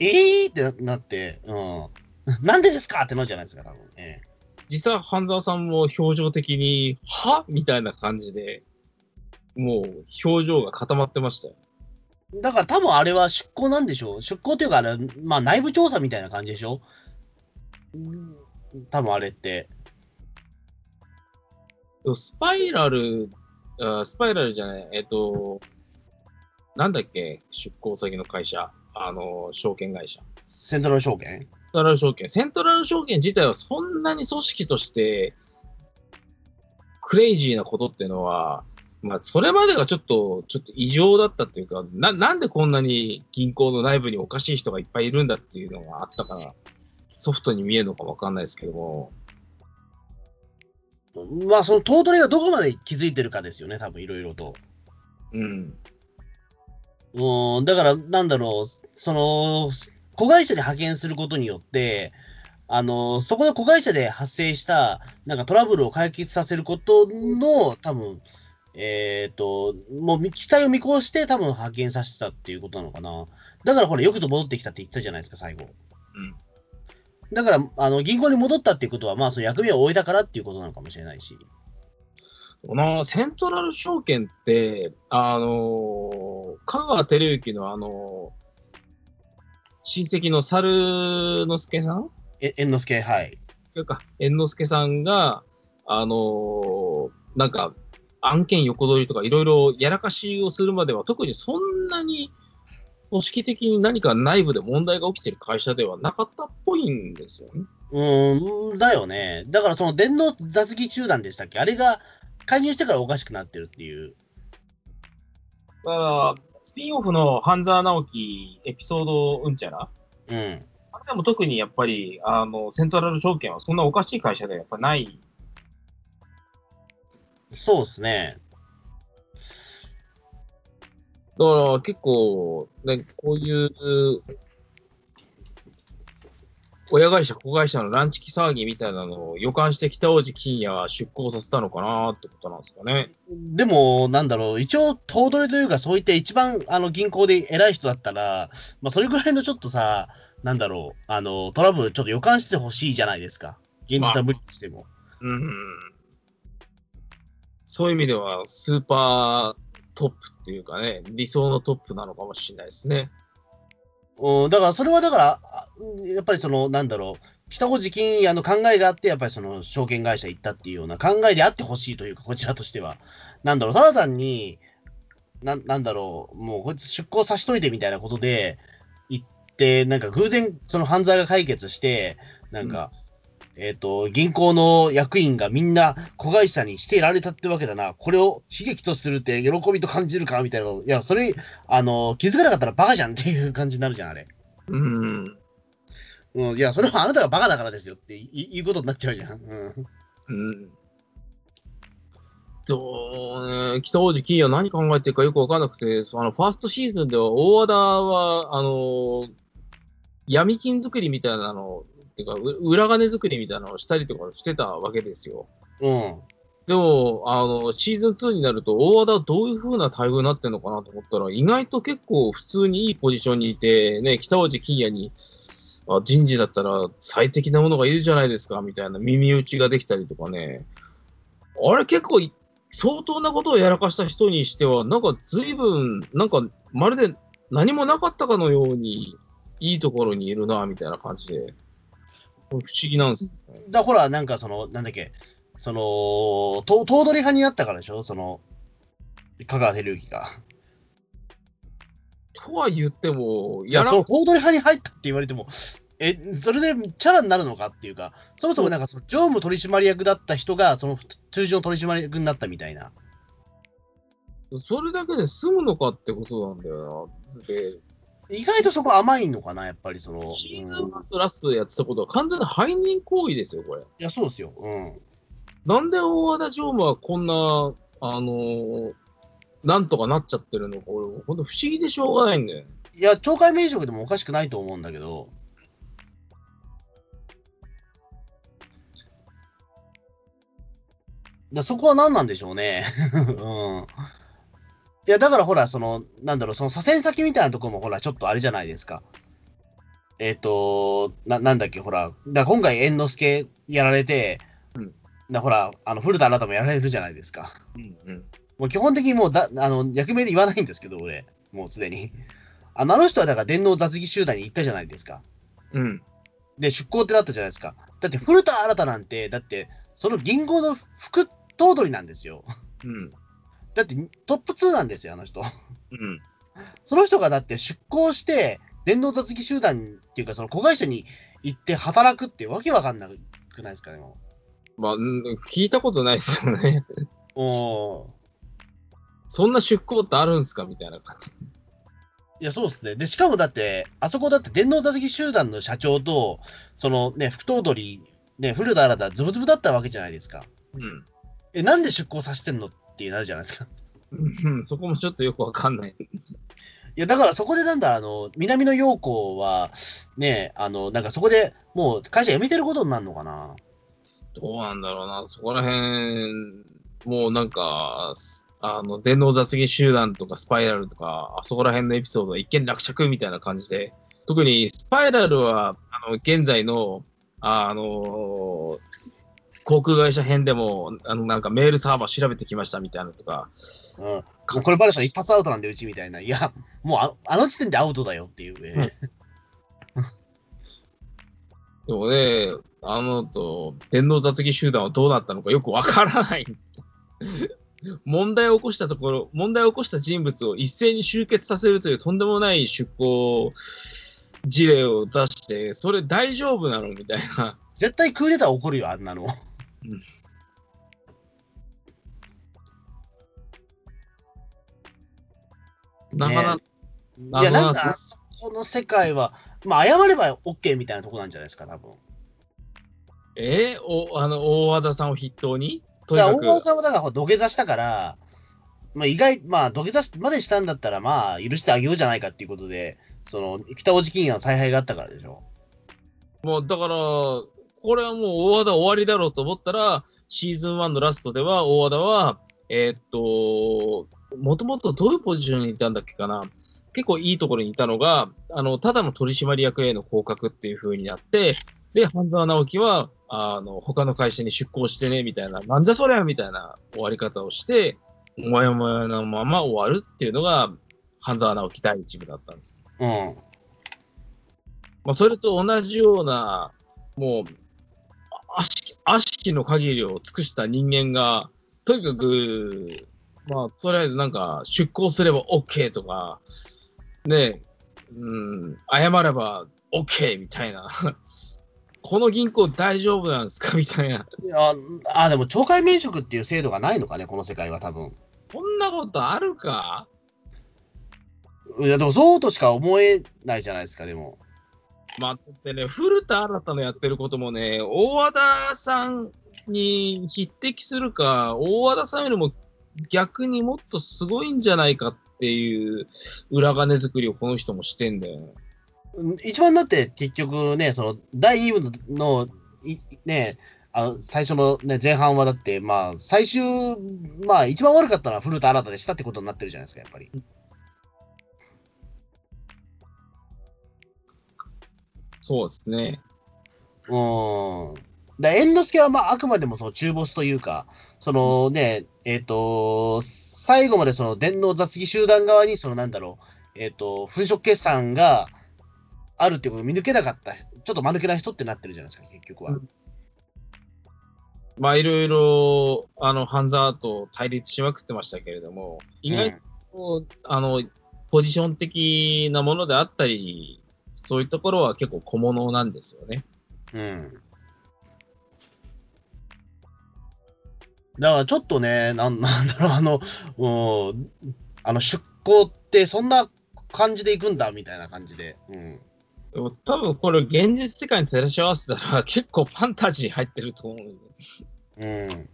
S2: えーってななって、うん。なんでですか？ってなるじゃないですか、多分ね。
S3: 実際、半沢さんも表情的に、は？みたいな感じで、もう表情が固まってましたよ。
S2: だから多分あれは出向なんでしょう。出向っていうか、あれ、まあ内部調査みたいな感じでしょ？うん多分あれって。
S3: スパイラル、あスパイラルじゃない、えっと、なんだっけ、出向先の会社、あの、証券会社。
S2: セントラル証券？
S3: トラル証券。セントラル証券自体はそんなに組織として、クレイジーなことっていうのは、まあ、それまでがちょっと、ちょっと異常だったっていうか、な、なんでこんなに銀行の内部におかしい人がいっぱいいるんだっていうのがあったから、ソフトに見えるのかわかんないですけども、
S2: まあ、その頭取がどこまで気づいてるかですよね、多分いろいろと。
S3: うん。
S2: うん、だから、なんだろう、その、子会社に派遣することによって、あの、そこの子会社で発生した、なんかトラブルを解決させることの、多分、えっ、と、もう期待を見越して多分派遣させてたっていうことなのかな。だからほら、よくぞ戻ってきたって言ったじゃないですか、最後。
S3: うん。
S2: だから、あの、銀行に戻ったっていうことは、まあ、その役目を終えたからっていうことなのかもしれないし。
S3: このセントラル証券って、あの、香川照之のあの、親戚の猿之助さん？
S2: え、猿之助、はい。
S3: というか、猿之助さんが、あのなんか、案件横取りとかいろいろやらかしをするまでは、特にそんなに組織的に何か内部で問題が起きてる会社ではなかったっぽいんですよね。
S2: うーん、だよね。だからその電脳雑技集団でしたっけ？あれが介入してからおかしくなってるっていう。
S3: だから、スピンオフの半沢直樹エピソードうんちゃら？
S2: うん。
S3: あれでも特にやっぱり、あの、セントラル証券はそんなおかしい会社ではやっぱない。
S2: そうですね。
S3: だから結構、ね、こういう、親会社、子会社のランチキ騒ぎみたいなのを予感して北大路金也は出向させたのかなってことなんですかね。
S2: でも、なんだろう、一応、頭取というか、そういった一番あの銀行で偉い人だったら、まあ、それぐらいのちょっとさ、なんだろう、あの、トラブルちょっと予感してほしいじゃないですか。現実は無理にしても。
S3: うん。そういう意味では、スーパートップっていうかね、理想のトップなのかもしれないですね。
S2: うん、だから、それはだから、やっぱりその、なんだろう、北小路金屋の考えがあって、やっぱりその証券会社行ったっていうような考えであってほしいというか、こちらとしては。なんだろう、ただ単に、ななんだろう、もうこいつ出向さしといてみたいなことで行って、なんか偶然その犯罪が解決して、なんか、えっ、と、銀行の役員がみんな子会社にしてられたってわけだな。これを悲劇とするって喜びと感じるかみたいな。いや、それ、あの、気づかなかったらバカじゃんっていう感じになるじゃん、あれ。
S3: うん。
S2: うん、いや、それはあなたがバカだからですよっていいうことになっちゃうじゃん。うん。
S3: うん。そうね、北大路金也何考えてるかよくわかんなくて、あの、ファーストシーズンでは大和田は、あの、闇金作りみたいなの、っていうか、う裏金作りみたいなのをしたりとかしてたわけですよ。
S2: うん。
S3: でも、あの、シーズン2になると、大和田はどういう風な待遇になってるのかなと思ったら、意外と結構普通にいいポジションにいて、ね、北大路金也に、あ人事だったら最適なものがいるじゃないですか、みたいな耳打ちができたりとかね。あれ結構い相当なことをやらかした人にしては、なんか随分、なんかまるで何もなかったかのように、いいところにいるな、みたいな感じで。不思議なんですよね。
S2: だほら、なんかその、なんだっけ、その、と頭取派になったからでしょ？その、香川照之が。
S3: とは言っても、
S2: いや、その頭取派に入ったって言われても、え、それでチャラになるのかっていうか、そもそもなんかその常務取締役だった人が、その通常取締役になったみたいな。
S3: それだけで済むのかってことなんだよな。で、
S2: 意外とそこ甘いのかな、やっぱりその。
S3: シーズン
S2: うん
S3: 1とラストでやってたことは完全な背任行為ですよ、これ。
S2: いや、そうですよ。うん。
S3: なんで大和田常務はこんな、あのーなんとかなっちゃってるのか、俺、ほんと不思議でしょうがないんだよ。
S2: いや、懲戒免職でもおかしくないと思うんだけど。だそこは何なんでしょうね。うん。いや、だからほら、その、なんだろう、その左遷先みたいなところもほら、ちょっとあれじゃないですか。えっ、と、な、なんだっけ、ほら、だ今回猿之助やられて、
S3: うん
S2: だほら、あの、古田新太もやられるじゃないですか。
S3: うんうん。
S2: もう基本的にもうだ、あの、役名で言わないんですけど、俺、もうすでに。あのあの人はだから電脳雑技集団に行ったじゃないですか。
S3: うん。
S2: で、出向ってなったじゃないですか。だって古田新太なんて、だって、その銀行の副頭取なんですよ。
S3: うん。
S2: だってトップ2なんですよ、あの人。
S3: うん。
S2: その人がだって出向して、電脳雑技集団っていうか、その子会社に行って働くってわけわかんなくないですかね、も
S3: まあ、うん聞いたことないですよね。
S2: う。おー
S3: そんな出向ってあるんですかみたいな感じ。
S2: いや、そうですね。で、しかもだって、あそこだって電脳座席集団の社長と、そのね、副頭取、ね、古田新太、ズブズブだったわけじゃないですか。
S3: うん。
S2: え、なんで出向させてんのってなるじゃないですか。
S3: うん、そこもちょっとよくわかんない。
S2: いや、だからそこでなんだ、あの、南の陽子は、ね、あの、なんかそこでもう会社辞めてることになるのかな。
S3: どうなんだろうな、そこら辺、もうなんか、あの、電脳雑技集団とかスパイラルとか、あそこら辺のエピソードは一見落着みたいな感じで、特にスパイラルは、あの、現在の、ああの、航空会社編でも、あの、なんかメールサーバー調べてきましたみたいなのとか、
S2: うん。もうこれバレたら一発アウトなんで、うちみたいな。いや、もうああの時点でアウトだよっていうね。
S3: でもね、あのと、電脳雑技集団はどうなったのかよくわからない。問題を起こしたところ、問題を起こした人物を一斉に集結させるというとんでもない出向事例を出して、それ大丈夫なのみたいな。
S2: 絶対クーデター起こるよ、あんなの。
S3: なかなか、
S2: いや、なん
S3: な
S2: か、そこの世界は、まあ、謝れば OK みたいなとこなんじゃないですか、多分。
S3: え？ーおあの大和田さんを筆頭に？にかく。
S2: 大川さんはだから土下座したから、まあ、意外、まあ、土下座までしたんだったら、まあ、許してあげようじゃないかっていうことで、その、北大路金の采配があったからでしょ。
S3: もうだから、これはもう大和田終わりだろうと思ったら、シーズン1のラストでは、大和田は、えーっと、もともとどういうポジションにいたんだっけかな。結構いいところにいたのが、あの、ただの取締役への降格っていう風になって、で、半沢直樹は、あの、他の会社に出向してね、みたいな、なんじゃそりゃみたいな終わり方をして、もやもやのまま終わるっていうのが、半沢直樹第一部だったんです。
S2: うん。
S3: まあ、それと同じような、もう、悪しき悪しきの限りを尽くした人間が、とにかく、まあ、とりあえずなんか、出向すれば OK とか、ね、うん、謝れば OK みたいな。この銀行大丈夫なんですか？みたいな。
S2: いやあ、でも、懲戒免職っていう制度がないのかね、この世界は多分。
S3: こんなことあるか？
S2: いや、でも、そうとしか思えないじゃないですか、でも。
S3: まあ、ってね、古田新太のやってることもね、大和田さんに匹敵するか、大和田さんよりも逆にもっとすごいんじゃないかっていう裏金作りをこの人もしてんだよね。
S2: 一番だって、結局ね、その、第2部の、いね、あの、最初のね、前半はだって、まあ、最終、まあ、一番悪かったのは古田新太でしたってことになってるじゃないですか、やっぱり。
S3: そうですね。
S2: うん。だ猿之助は、まあ、あくまでもその中ボスというか、そのね、えっ、と、最後までその電脳雑技集団側に、そのなんだろう、えっ、と、粉飾決算があるっていうことを見抜けなかった、ちょっと間抜けな人ってなってるじゃないですか、結局は。
S3: うんまあ、いろいろ、あの、半沢と対立しまくってましたけれども、意外と、あの、ポジション的なものであったり、そういうところは結構小物なんですよね。
S2: うん。うん。だからちょっとね、なん なんだろう、あの、うん、あの出向ってそんな感じで行くんだみたいな感じで。うん。
S3: でも多分これ現実世界に照らし合わせたら結構ファンタジー入ってると思う。
S2: うん。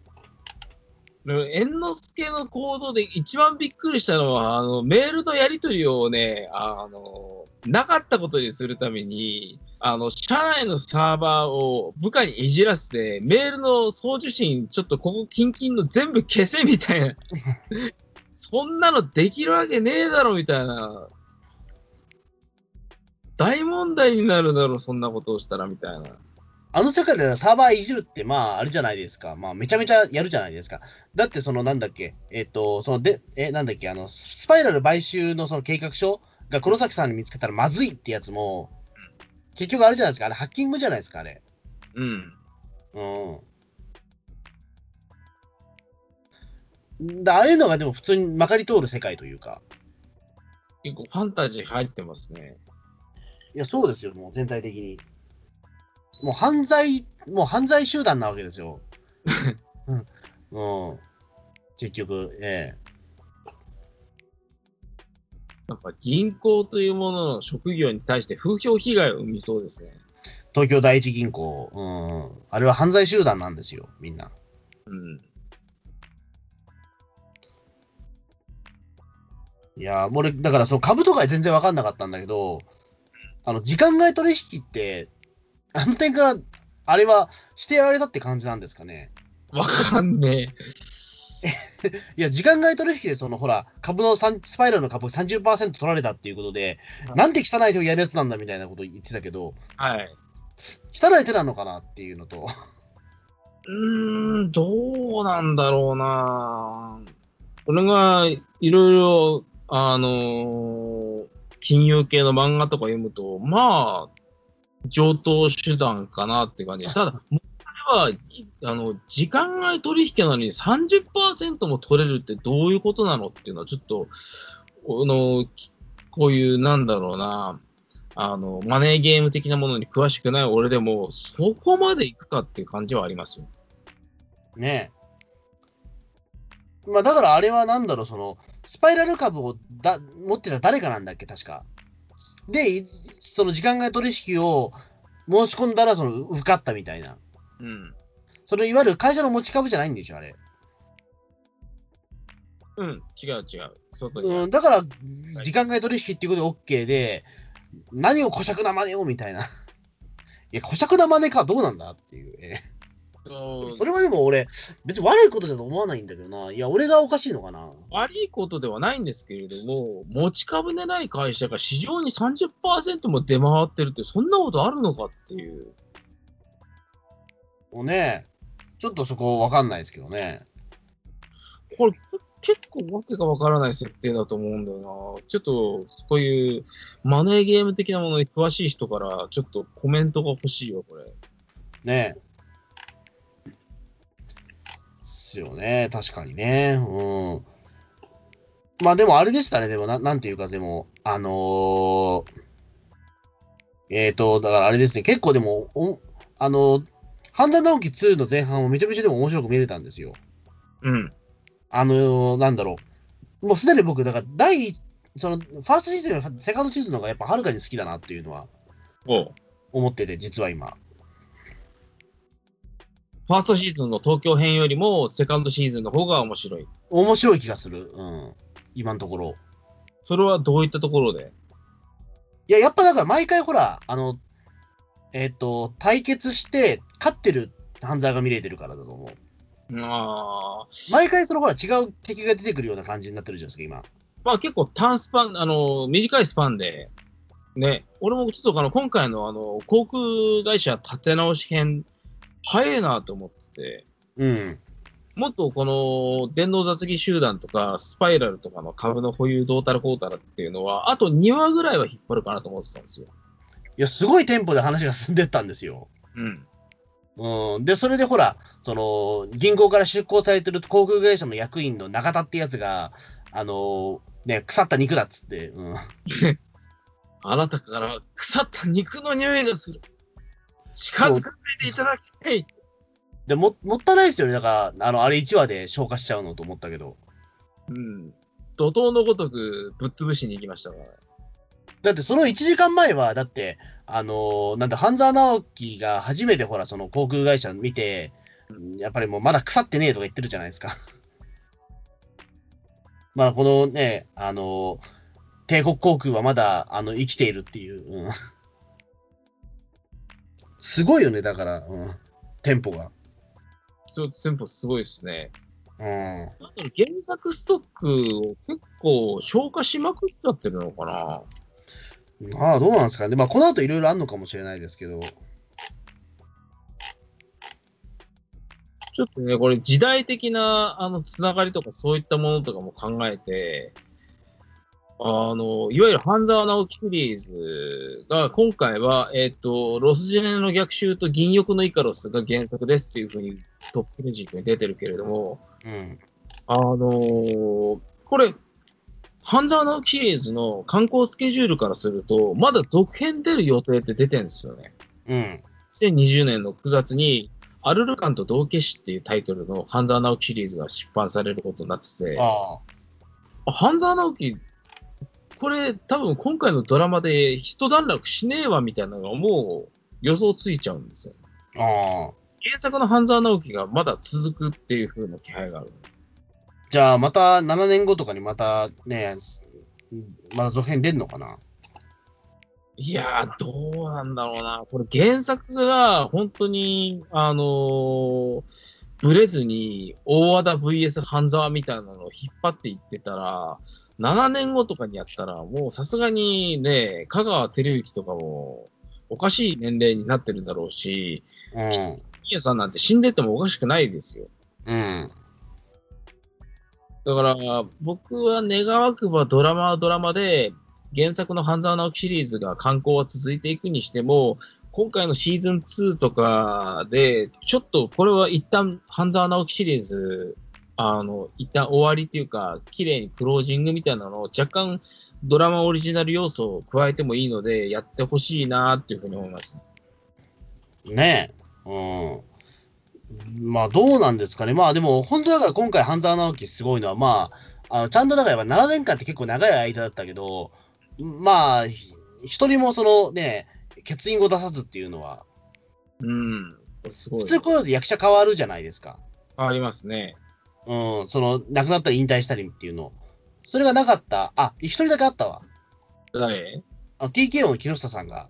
S3: 猿之助の行動で一番びっくりしたのは、あのメールのやり取りをね、あのなかったことにするために、あの社内のサーバーを部下にいじらせて、メールの送受信、ちょっとここ、キンキンの全部消せみたいな、そんなのできるわけねえだろみたいな、大問題になるだろ、そんなことをしたらみたいな。
S2: あの世界でサーバーいじるって、まあ、あれじゃないですか。まあ、めちゃめちゃやるじゃないですか。だって、その、なんだっけ、えっ、と、その、で、え、なんだっけ、あの、スパイラル買収のその計画書が黒崎さんに見つけたらまずいってやつも、結局あれじゃないですか。あれ、ハッキングじゃないですか、あれ。
S3: うん。
S2: うん。だああいうのがでも普通にまかり通る世界というか。
S3: 結構ファンタジー入ってますね。
S2: いや、そうですよ、もう全体的に。もう犯罪、もう犯罪集団なわけですよ。うん。うん。結局、ええ
S3: なんか銀行というものの職業に対して風評被害を生みそうですね。
S2: 東京第一銀行、うん。あれは犯罪集団なんですよ、みんな。
S3: うん。
S2: いや、俺、だから、そう、株とか全然わかんなかったんだけど、あの、時間外取引って、あの点から、あれはしてやられたって感じなんですかね。
S3: わかんね
S2: いや、時間外取引で、その、ほら、株の3スパイラルの株30%取られたっていうことで、
S3: はい
S2: なんて汚い手をやるやつなんだみたいなこと言ってたけど、
S3: え。はい。
S2: 汚い手なのかなっていうのと、
S3: うーん、どうなんだろうな。俺がいろいろ、あのー金融系の漫画とか読むと、まあ、上等手段かなって感じ。ただ、問題は、あの、時間外取引なのに30%も取れるってどういうことなのっていうのは、ちょっと、あの、こういう、なんだろうな、あの、マネーゲーム的なものに詳しくない俺でも、そこまでいくかっていう感じはありますよ。
S2: ねまあ、だからあれはなんだろう、その、スパイラル株をだ持ってた誰かなんだっけ、確か。で、いその時間外取引を申し込んだら、その、受かったみたいな。
S3: うん。
S2: それ、いわゆる会社の持ち株じゃないんでしょ、あれ。
S3: うん、違う違う。外に。
S2: うん、だから、時間外取引っていうことで OK で、何を小尺な真似をみたいな。いや、小尺な真似か、どうなんだっていう。え
S3: そ
S2: れはでも俺、別に悪いことだと思わないんだけどな。いや、俺がおかしいのかな。
S3: 悪いことではないんですけれども、持ち株でない会社が市場に30%も出回ってるって、そんなことあるのかっていう。
S2: もうね、ちょっとそこわかんないですけどね。
S3: これ、結構わけがわからない設定だと思うんだよな。ちょっと、こういうマネーゲーム的なものに詳しい人から、ちょっとコメントが欲しいよ、これ。
S2: ねですよね。確かにね。うん。まあでもあれでしたね。でもな、なんていうか、でも、あのーえっ、と、だからあれですね。結構でも、おあの半沢直樹2の前半をめちゃめちゃでも面白く見れたんですよ。
S3: うん。
S2: あのーなんだろう。もうすでに僕、だから、第一、その、ファーストシーズンよりセカンドシーズンの方がやっぱはるかに好きだなっていうのは思ってて、実は今。
S3: ファーストシーズンの東京編よりも、セカンドシーズンの方が面白い。
S2: 面白い気がする。うん。今のところ。
S3: それはどういったところで？
S2: いや、やっぱだから毎回ほら、あの、えっ、と、対決して、勝ってる犯罪が見れてるからだと思う。
S3: ああ。
S2: 毎回そのほら違う敵が出てくるような感じになってるじゃないですか、今。
S3: まあ結構短スパン、あの、短いスパンで、ね、俺もちょっとあの、今回のあの、航空会社立て直し編、早いなと思ってて、
S2: うん。
S3: もっとこの電動雑技集団とか、スパイラルとかの株の保有どうたらこうたらっていうのは、あと2話ぐらいは引っ張るかなと思ってたんですよ。
S2: いや、すごいテンポで話が進んでったんですよ。
S3: うん。
S2: うん。で、それでほら、その、銀行から出向されてる航空会社の役員の中田ってやつが、あの、ね、腐った肉だっつって、うん。
S3: あなたから腐った肉の匂いがする。近づかないでいただきたい。
S2: でも、もったいないですよね。だから、あの、あれ1話で消化しちゃうのと思ったけど。
S3: うん。怒涛のごとくぶっ潰しに行きましたから。
S2: だってその1時間前は、だって、あのーなんだ、半沢直樹が初めてほら、その航空会社見て、やっぱりもうまだ腐ってねえとか言ってるじゃないですか。まあ、このね、あの、帝国航空はまだ、あの、生きているっていう。うん、すごいよね、だから、うん、テンポが。
S3: そう、テンポすごいですね。
S2: うん。
S3: 原作ストックを結構消化しまくっちゃってるのかな。
S2: ああ、どうなんですかね。まあ、この後いろいろあるのかもしれないですけど。
S3: ちょっとね、これ時代的なあのつながりとかそういったものとかも考えて、あの、いわゆる半沢直樹シリーズが今回は、えっ、と、ロスジェネの逆襲と銀翼のイカロスが原作ですっていうふうにトップミュージックに出てるけれども、
S2: うん。
S3: あのーこれ、半沢直樹シリーズの観光スケジュールからすると、まだ続編出る予定って出てるんですよね。
S2: うん。
S3: 2020年の9月に、アルルカンと道化師っていうタイトルの半沢直樹シリーズが出版されることになってて、
S2: ああ。
S3: 半沢直樹、これ多分今回のドラマで一段落しねえわみたいなのがもう予想ついちゃうんですよ。
S2: ああ。
S3: 原作の半沢直樹がまだ続くっていう風な気配がある。
S2: じゃあ、また7年後とかにまたね、まだ続編出んのかな？い
S3: やー、どうなんだろうな。これ原作が本当に、あのーブレずに大和田 VS 半沢みたいなのを引っ張っていってたら、7年後とかにやったら、もうさすがにね、香川照之とかもおかしい年齢になってるだろうし、
S2: うん。
S3: さんなんて死んでてもおかしくないですよ。
S2: うん。
S3: だから、僕は願わくばドラマはドラマで、原作の半沢直樹シリーズが観光は続いていくにしても、今回のシーズン2とかで、ちょっとこれは一旦半沢直樹シリーズ、あの、一旦終わりっていうか、綺麗にクロージングみたいなのを若干ドラマオリジナル要素を加えてもいいので、やってほしいなっていうふうに思います。
S2: ねえ。うん。まあ、どうなんですかね。まあ、でも、本当だから今回、半沢直樹すごいのは、まあ、あのちゃんとだからやっぱ7年間って結構長い間だったけど、まあ、ひ一人もそのね、欠員を出さずっていうのは、
S3: うん。すごい
S2: 普。通こういうので役者変わるじゃないですか。
S3: ありますね。
S2: うん、その、亡くなったり引退したりっていうの。それがなかった。あ、一人だけあったわ。
S3: 誰？
S2: あの TKO の木下さんが。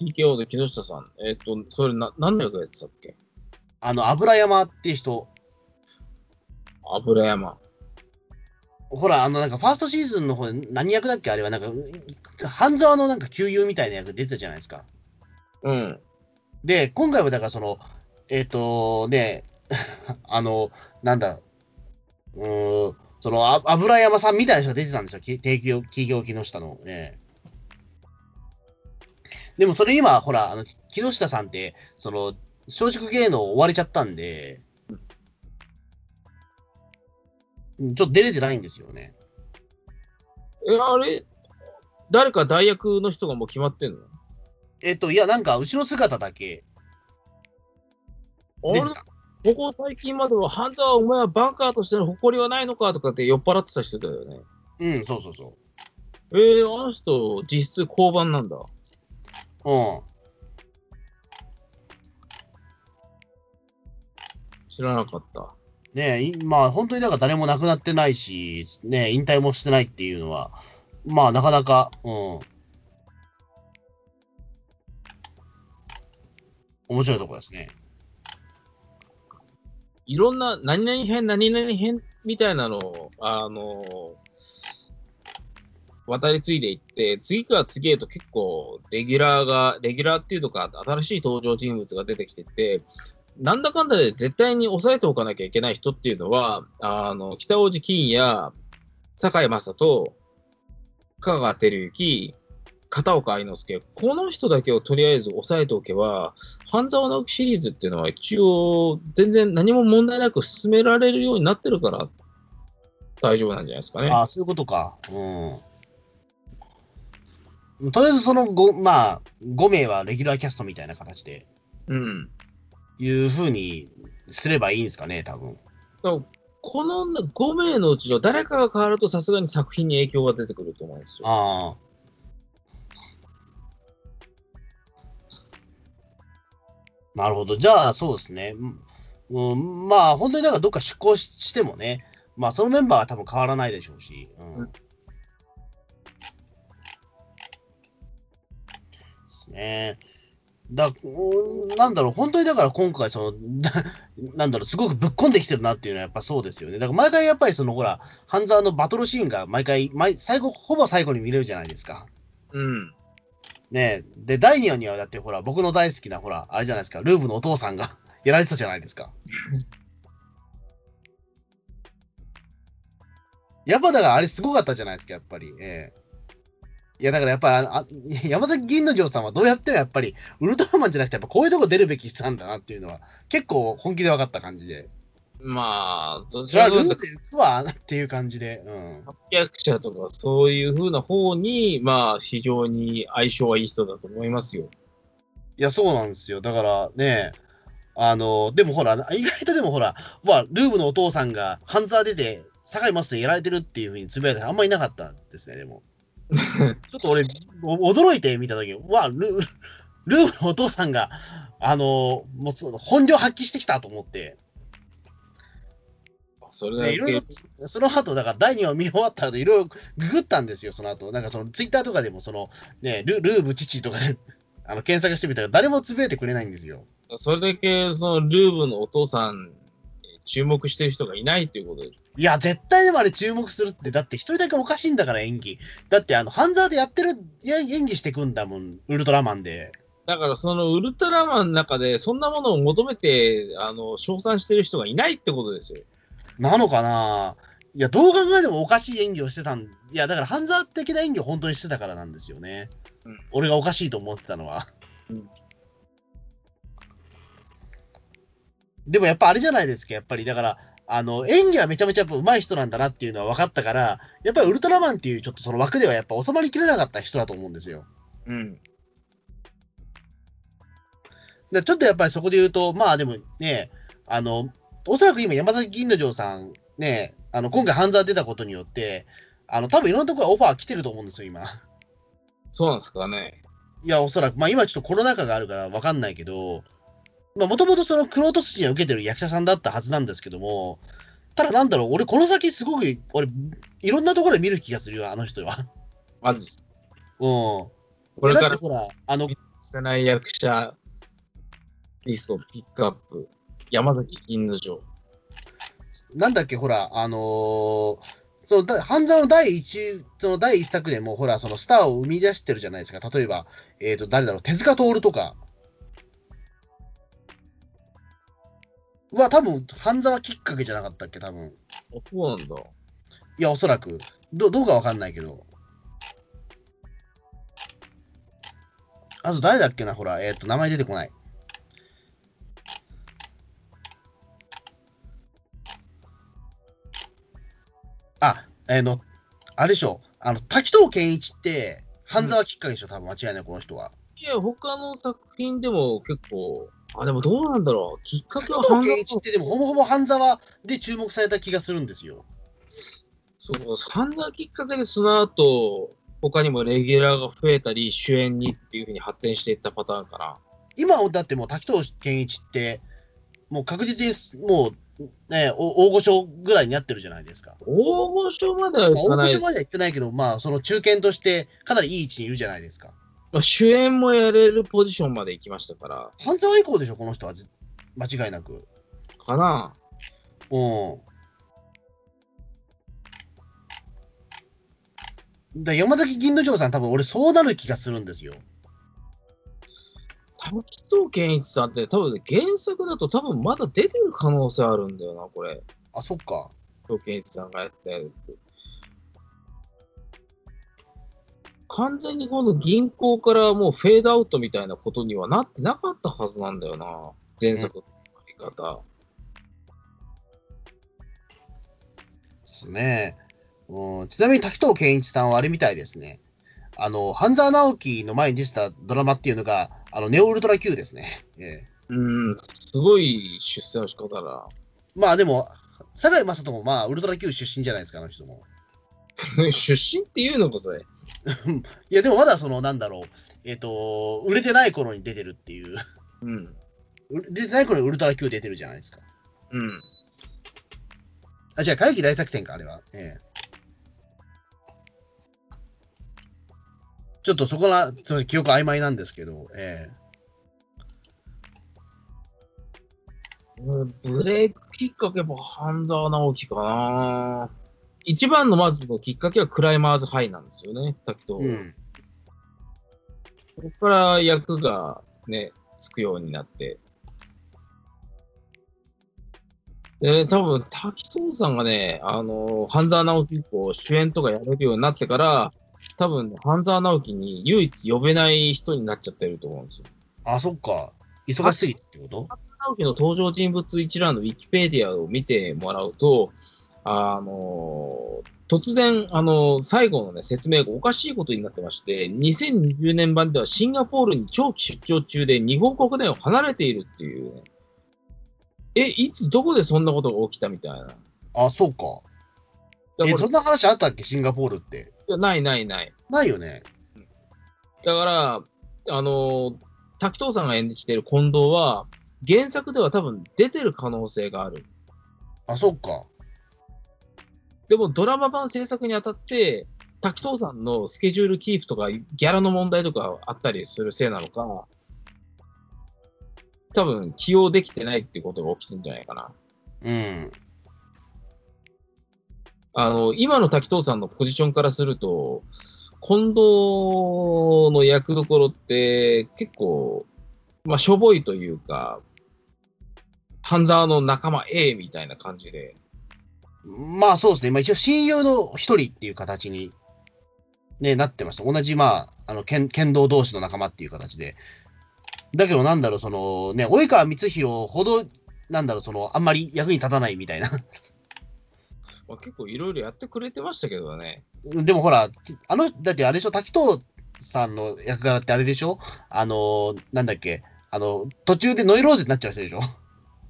S3: ?TKO で木下さん。えっ、と、それな、何の役やってたっけ？
S2: あの、油山っていう人。
S3: 油山。
S2: ほら、あの、なんか、ファーストシーズンの方で何役だっけ？あれは、なんか、半沢のなんか、旧友みたいな役出てたじゃないですか。
S3: うん。
S2: で、今回はだから、その、えっ、と、ね、あの、なんだ、うーん、その、あ油山さんみたいな人が出てたんですよ、き提供、企業木下のね。でも、それ今、ほら、あの、木下さんって、その、松竹芸能終われちゃったんで、うんちょっと出れてないんですよね。
S3: え、あれ誰か代役の人がもう決まってんの？
S2: えっ、と、いや、なんか、後ろ姿だけ
S3: あれ
S2: 出てた。
S3: ここ最近までは、半沢お前はバンカーとしての誇りはないのかとかって酔っ払ってた人だよね。
S2: うん、そうそうそ
S3: えー、あの人、実質交番なんだ。
S2: う。うん。
S3: 知らなかった。
S2: ねえ、いまあ本当にだから誰も亡くなってないし、ねえ、引退もしてないっていうのは、まあなかなか、うん。面白いところですね。
S3: いろんな、何々編、何々編みたいなのを、あの渡り継いでいって、次から次へと結構、レギュラーが、レギュラーっていうのか、新しい登場人物が出てきてて、なんだかんだで絶対に抑えておかなきゃいけない人っていうのは、あの、北大路欣也、堺雅人、香川照之、片岡愛之助、この人だけをとりあえず抑えておけば、半沢直樹シリーズっていうのは一応、全然何も問題なく進められるようになってるから、大丈夫なんじゃないですかね。
S2: ああ、そういうことか。うん。とりあえずその5、まあ、5名はレギュラーキャストみたいな形で、
S3: うん。
S2: いうふうにすればいいんですかね、多分。
S3: この5名のうちの誰かが変わるとさすがに作品に影響が出てくると思うんですよ。
S2: ああ。なるほど。じゃあ、そうですね。うんうん、まあ、本当にだからどっか出向ししてもね、まあ、そのメンバーは多分変わらないでしょうし。うん。
S3: うん
S2: ですね。だうんなんだろう、本当にだから今回、その、な なんだろう、すごくぶっこんできてるなっていうのはやっぱそうですよね。だから毎回やっぱりその、ほら、半沢のバトルシーンが毎回、毎最後、ほぼ最後に見れるじゃないですか。
S3: うん。
S2: ねで、第2話にはだってほら、僕の大好きなほら、あれじゃないですか、ルーブのお父さんが やられてたじゃないですか。やっぱだからあれすごかったじゃないですか、やっぱり。ええいや、だからやっぱあ山崎銀之丞さんはどうやってもやっぱり、ウルトラマンじゃなくて、やっぱこういうとこ出るべき人なんだなっていうのは、結構本気で分かった感じで。
S3: まあ、どちらかというと
S2: ルーで行くわっていう感じで。うん。
S3: 役者とかそういう風な方に、まあ、非常に相性はいい人だと思いますよ。
S2: いや、そうなんですよ。だからね、あの、でもほら、意外とでもほら、まあ、ルーブのお父さんがハンザー出て、堺マスでやられてるっていうふうにつぶやいた人あんまりいなかったですね、でも。ちょっと俺、お驚いて見たとき、わ、ルルーブのお父さんが、あの、もう本領発揮してきたと思って、
S3: それだ
S2: ねいろいろ
S3: け、、
S2: その後、だから第2話見終わった後、いろいろググったんですよ、その後。なんかそのツイッターとかでも、その、ね、ルルーブ父とかで、あの、検索してみたら誰もつぶやいてくれないんですよ。
S3: それだけ、その、ルーブのお父さん、注目してる人がいないっていうことで。
S2: いや、絶対でもあれ注目するって、だって一人だけおかしいんだから、演技。だって、あの、ハンザーでやってる、いや演技してくんだもん、ウルトラマンで。
S3: だから、そのウルトラマンの中で、そんなものを求めて、あの、称賛してる人がいないってことですよ。
S2: なのかな？いや、どう考えてもおかしい演技をしてたん、いや、だから、ハンザー的な演技を本当にしてたからなんですよね。
S3: うん
S2: 俺がおかしいと思ってたのは。
S3: うん
S2: でもやっぱあれじゃないですか、やっぱり。だから、あの、演技はめちゃめちゃやっぱ上手い人なんだなっていうのは分かったから、やっぱりウルトラマンっていうちょっとその枠ではやっぱ収まりきれなかった人だと思うんですよ。
S3: うん。
S2: ちょっとやっぱりそこで言うと、まあでもね、あの、おそらく今山崎銀之丞さんね、あの、今回ハンザー出たことによって、あの、多分いろんなところオファー来てると思うんですよ、今。
S3: そうなんですかね。
S2: いや、おそらく、まあ今ちょっとコロナ禍があるからわかんないけど、まあもともとそのクロート筋を受けてる役者さんだったはずなんですけども、ただなんだろう、俺この先すごく、俺、いろんなところで見る気がするよ、あの人は。
S3: マジです。
S2: うん。
S3: これから
S2: だってほら、あの、
S3: 捨てない役者リストをピックアップ。山崎銀之丞。
S2: なんだっけ、ほら、あのーそのだ半沢の第一、その第一作でも、ほら、そのスターを生み出してるじゃないですか。例えば、えっ、と、誰だろう、手塚徹とか。は、多分、半沢きっかけじゃなかったっけ、多分。
S3: あ、そうなんだ。
S2: いや、おそらく。どどうかわかんないけど。あと、誰だっけな、ほら、えっ、と、名前出てこない。あ、えーの、あれでしょ、あの、滝藤健一って、半沢きっかけでしょ、多分間違いない、この人は。
S3: いや、他の作品でも結構、あ、でもどうなんだろう。きっかけは
S2: 滝
S3: 半沢
S2: 藤健一って、でも、ほぼほぼ半沢で注目された気がするんですよ。
S3: そう、半沢きっかけでその後、他にもレギュラーが増えたり、主演にっていうふうに発展していったパターンかな。
S2: 今、だってもう滝藤健一って、もう確実にもう、ね、お大御所ぐらいになってるじゃないですか。
S3: 大御所まではかない
S2: 大御所までは言ってないけど、まあ、その中堅としてかなりいい位置にいるじゃないですか。
S3: まあ主演もやれるポジションまで行きましたから、
S2: 半沢以降でしょ、この人はず、間違いなく。
S3: かな。
S2: うん。だ山崎銀之丞さん、多分俺、そうなる気がするんですよ。
S3: 滝藤健一さんって多分ね、原作だと多分まだ出てる可能性あるんだよな、これ。
S2: あ、そっか。
S3: 滝藤健一さんがやったやつ。完全にこの銀行からもうフェードアウトみたいなことにはなってなかったはずなんだよな。前作のやり方。
S2: ですね。うん、ちなみに滝藤健一さんはあれみたいですね。あの、半沢直樹の前に出てたドラマっていうのが、あの、ネオウルトラ Q ですね。ええ
S3: うん、すごい出世の仕方だ。
S2: まあでも、堺雅人もまあ、ウルトラ Q 出身じゃないですか、あの人も。
S3: 出身っていうのか、それ。
S2: いや、でもまだその、なんだろう、えっ、と、売れてない頃に出てるっていう、
S3: うん。
S2: 売れ出てない頃にウルトラ Q 出てるじゃないですか。
S3: うん。
S2: あ、違う、会議大作戦か、あれは。ええちょっとそこら、ちょっと記憶曖昧なんですけど、え
S3: うんブレイクきっかけも半沢直樹かな。一番のまずのきっかけはクライマーズハイなんですよね、滝藤。
S2: えうん。
S3: そこから役がね、つくようになって。で、多分、滝藤さんがね、あの、半沢直樹以降、主演とかやれるようになってから、多分、ね、半沢直樹に唯一呼べない人になっちゃってると思うんですよ。
S2: あ、そっか。忙しすぎてってこと？
S3: 直樹の登場人物一覧のウィキペディアを見てもらうと、あの突然、あの最後の、ね、説明がおかしいことになってまして、2020年版ではシンガポールに長期出張中で日本国内を離れているっていうね。え、いつどこでそんなことが起きたみたいな。
S2: あ、そうか。え、そんな話あったっけ？シンガポールって。
S3: いやないないない。
S2: ないよね。
S3: だから、あの滝藤さんが演じている近藤は、原作では多分出てる可能性がある。
S2: あ、そっか。
S3: でもドラマ版制作にあたって、滝藤さんのスケジュールキープとか、ギャラの問題とかあったりするせいなのか、多分起用できてないってことが起きてるんじゃないかな。
S2: うん。
S3: あの、今の滝藤さんのポジションからすると、近藤の役どころって結構、まあ、しょぼいというか、半沢の仲間 A みたいな感じで、
S2: まあそうですね。まあ一応親友の一人っていう形に、ね、なってました。同じ、まあ、あの、剣剣道同士の仲間っていう形で。だけどなんだろう、その、ね、及川光弘ほど、なんだろう、その、あんまり役に立たないみたいな。
S3: まあ、結構いろいろやってくれてましたけどね。
S2: でもほら、あの、だってあれでしょ、滝藤さんの役柄ってあれでしょ？あの、なんだっけ、あの、途中でノイローゼになっちゃう人でしょ？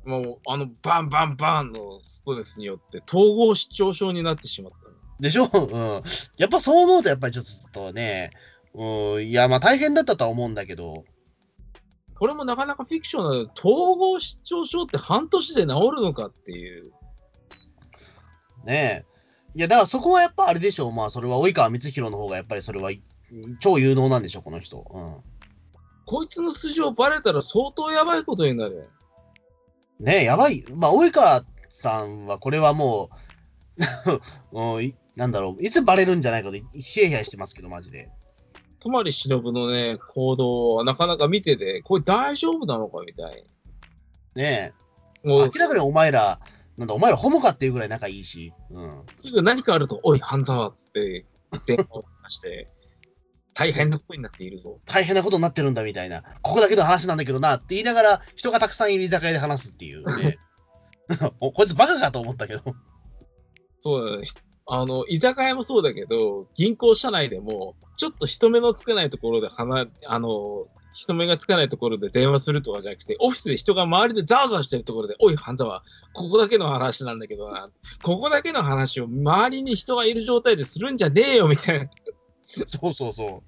S3: もう、あの、バンバンバンのストレスによって、統合失調症になってしまった。
S2: でしょ？うん。やっぱそう思うと、やっぱりちょっとね、うん、いや、まあ大変だったとは思うんだけど、
S3: これもなかなかフィクションなので、統合失調症って半年で治るのかっていう。
S2: ねえ。いや、だからそこはやっぱあれでしょう。まあ、それは及川光弘の方がやっぱりそれはい超有能なんでしょう、この人。うん。
S3: こいつの素性バレたら相当やばいことになる。
S2: ねえ、やばい。まあ、及川さんはこれはもう、うんいなんだろう、いつバレるんじゃないかと、ヒヤヒヤしてますけど、マジで。
S3: 泊忍のね、行動はなかなか見てて、これ大丈夫なのかみたい
S2: ねえ。
S3: もう、
S2: 明らかにお前ら、なんだ、お前らホモかっていうぐらい仲いいし。うん。
S3: すぐ何かあると、おい、半沢っつって、電話を出して、大変なことになっているぞ。
S2: 大変なことになってるんだみたいな。ここだけの話なんだけどなって言いながら、人がたくさんいる居酒屋で話すっていうね。おこいつバカかと思ったけど。
S3: そうだね。あの、居酒屋もそうだけど、銀行社内でも、ちょっと人目のつかないところで話、あの、人目がつかないところで電話するとかじゃなくて、オフィスで人が周りでざわざわしてるところで、おい、半沢、ここだけの話なんだけどな、ここだけの話を周りに人がいる状態でするんじゃねえよ、みたいな。
S2: そうそうそ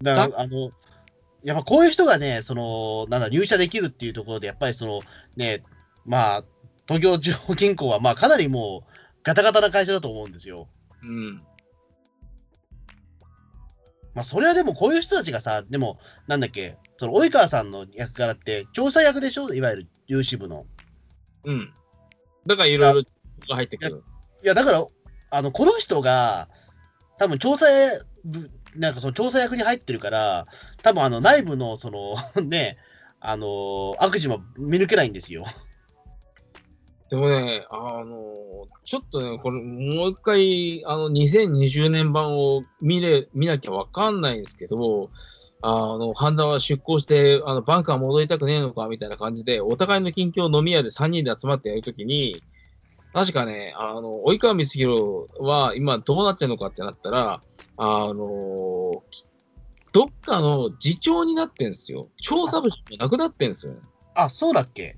S2: う。だから、あの、やっぱこういう人がね、その、なんだ、入社できるっていうところで、やっぱりその、ね、まあ、東京中央銀行は、まあ、かなりもう、ガタガタな会社だと思うんですよ。
S3: うん。
S2: まあ、それはでもこういう人たちがさ、でも、なんだっけ、その、及川さんの役柄って、調査役でしょ？いわゆる、有志部の。
S3: うん。だからいろいろが入ってくる。
S2: いや、だから、あの、この人が、多分調査部、なんかその調査役に入ってるから、多分あの内部の、その、ね、あの、悪事も見抜けないんですよ。
S3: でもね、あの、ちょっとね、これ、もう一回、あの、2020年版を見れ、見なきゃわかんないんですけど、あの、半沢出向して、あの、バンカー戻りたくねえのか、みたいな感じで、お互いの近況飲み屋で3人で集まってやるときに、確かね、あの、及川光弘は今どうなってるのかってなったら、あの、どっかの次長になってんですよ。調査部がなくなってんですよね。
S2: あ、そうだっけ？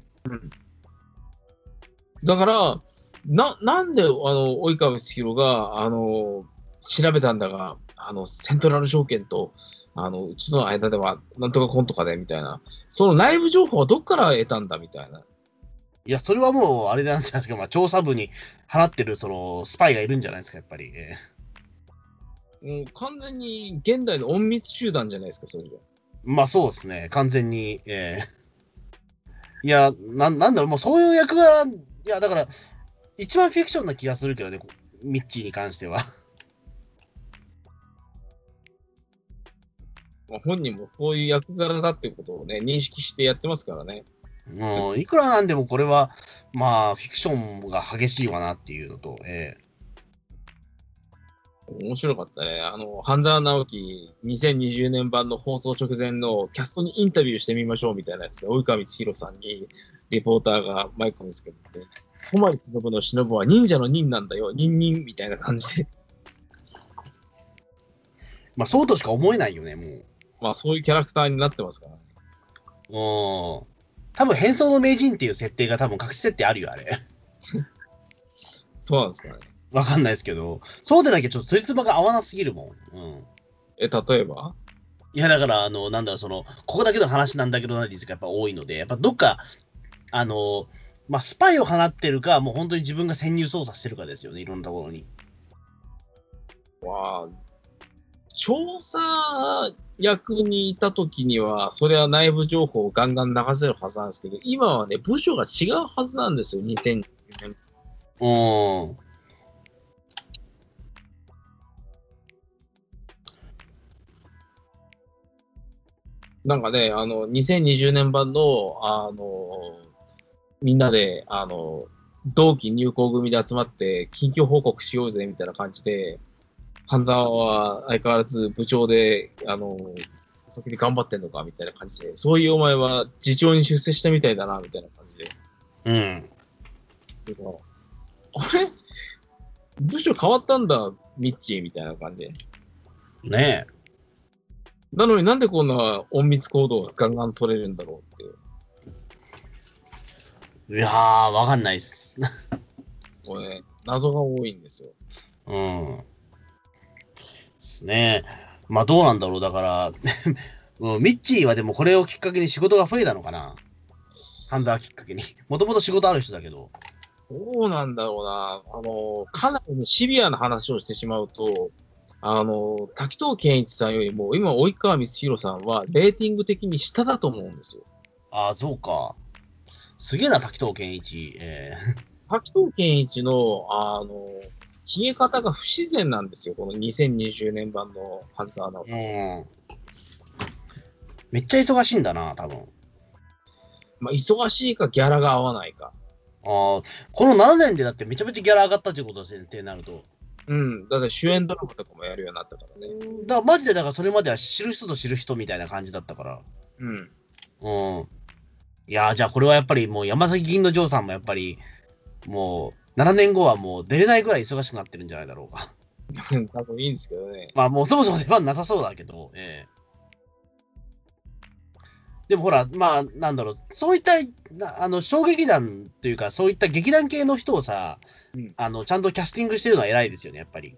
S3: だから、な、なんで、あの、及川光弘が、あの、調べたんだが、あの、セントラル証券と、あの、うちの間では、なんとかコンとかで、みたいな。その内部情報はどっから得たんだ、みたいな。
S2: いや、それはもう、あれなんじゃないですか、まあ、調査部に払ってる、その、スパイがいるんじゃないですか、やっぱり。え
S3: もう完全に現代の隠密集団じゃないですか、それじ
S2: まあ、そうですね、完全に。えーいやな、なんだろう、もうそういう役柄、いや、だから、一番フィクションな気がするけどね、こミッチーに関しては。
S3: まあ、本人もこういう役柄だっていうことをね、認識してやってますからね。
S2: もう、いくらなんでもこれは、まあ、フィクションが激しいわなっていうのと、え
S3: 面白かったね。あの、半沢直樹2020年版の放送直前のキャストにインタビューしてみましょうみたいなやつで、及川光弘さんにリポーターがマイクをつけてて、小森忍の忍は忍者の忍なんだよ、忍忍みたいな感じで、
S2: まあ、そうとしか思えないよね、もう。
S3: まあそういうキャラクターになってますからね。
S2: うん。多分、変装の名人っていう設定が多分隠し設定あるよ、あれ。
S3: そうなんですかね。
S2: わかんないですけど、そうでなきゃちょっとついつまが合わなすぎるもん。うん。
S3: え、例えば？
S2: いや、だから、あの、なんだろう、その、ここだけの話なんだけどな率がやっぱ多いので、やっぱどっか、あの、まあ、スパイを放ってるか、もう本当に自分が潜入捜査してるかですよね、いろんなところに。
S3: は、調査役にいた時には、それは内部情報をガンガン流せるはずなんですけど、今はね、部署が違うはずなんですよ、2020年。
S2: うん。
S3: なんかね、あの、2020年版の、あの、みんなで、あの、同期入校組で集まって、近況報告しようぜ、みたいな感じで、半沢は相変わらず部長で、あの、先に頑張ってんのか、みたいな感じで、そういうお前は次長に出世したみたいだな、みたいな感じで。
S2: うん。
S3: あれ？部署変わったんだ、ミッチーみたいな感じで。
S2: ね
S3: なのになんでこんな隠密行動がガンガン取れるんだろうっていう。
S2: え。いやー、わかんないっす。
S3: これ、ね、謎が多いんですよ。
S2: うん。ですね。まあ、どうなんだろう。だから、うんミッチーはでもこれをきっかけに仕事が増えたのかな。半沢きっかけに。もともと仕事ある人だけど。
S3: どうなんだろうな。あの、かなりねシビアな話をしてしまうと、あの、滝藤健一さんよりも、今、及川光弘さんは、レーティング的に下だと思うんですよ。
S2: ああ、そうか。すげえな、滝藤健一。え
S3: 滝藤健一の、あの、消え方が不自然なんですよ。この2020年版のハンターの。
S2: ーうん。めっちゃ忙しいんだな、多分。
S3: まあ、忙しいかギャラが合わないか。
S2: ああ、この7年でだってめちゃめちゃギャラ上がったということですね、ってなると。
S3: うん。だって主演ドラマとかもやるようになったからね。
S2: だからマジで、だからそれまでは知る人と知る人みたいな感じだったから。
S3: うん。
S2: うん。いやー、じゃあこれはやっぱりもう山崎銀の城さんもやっぱり、もう7年後はもう出れないぐらい忙しくなってるんじゃないだろうか。
S3: 多分いいんですけどね。
S2: まあもうそもそも出番なさそうだけど、ええでもほら、まあなんだろう、そういった、なあの、小劇団というか、そういった劇団系の人をさ、
S3: うん
S2: あの、ちゃんとキャスティングしてるのは偉いですよね、やっぱり。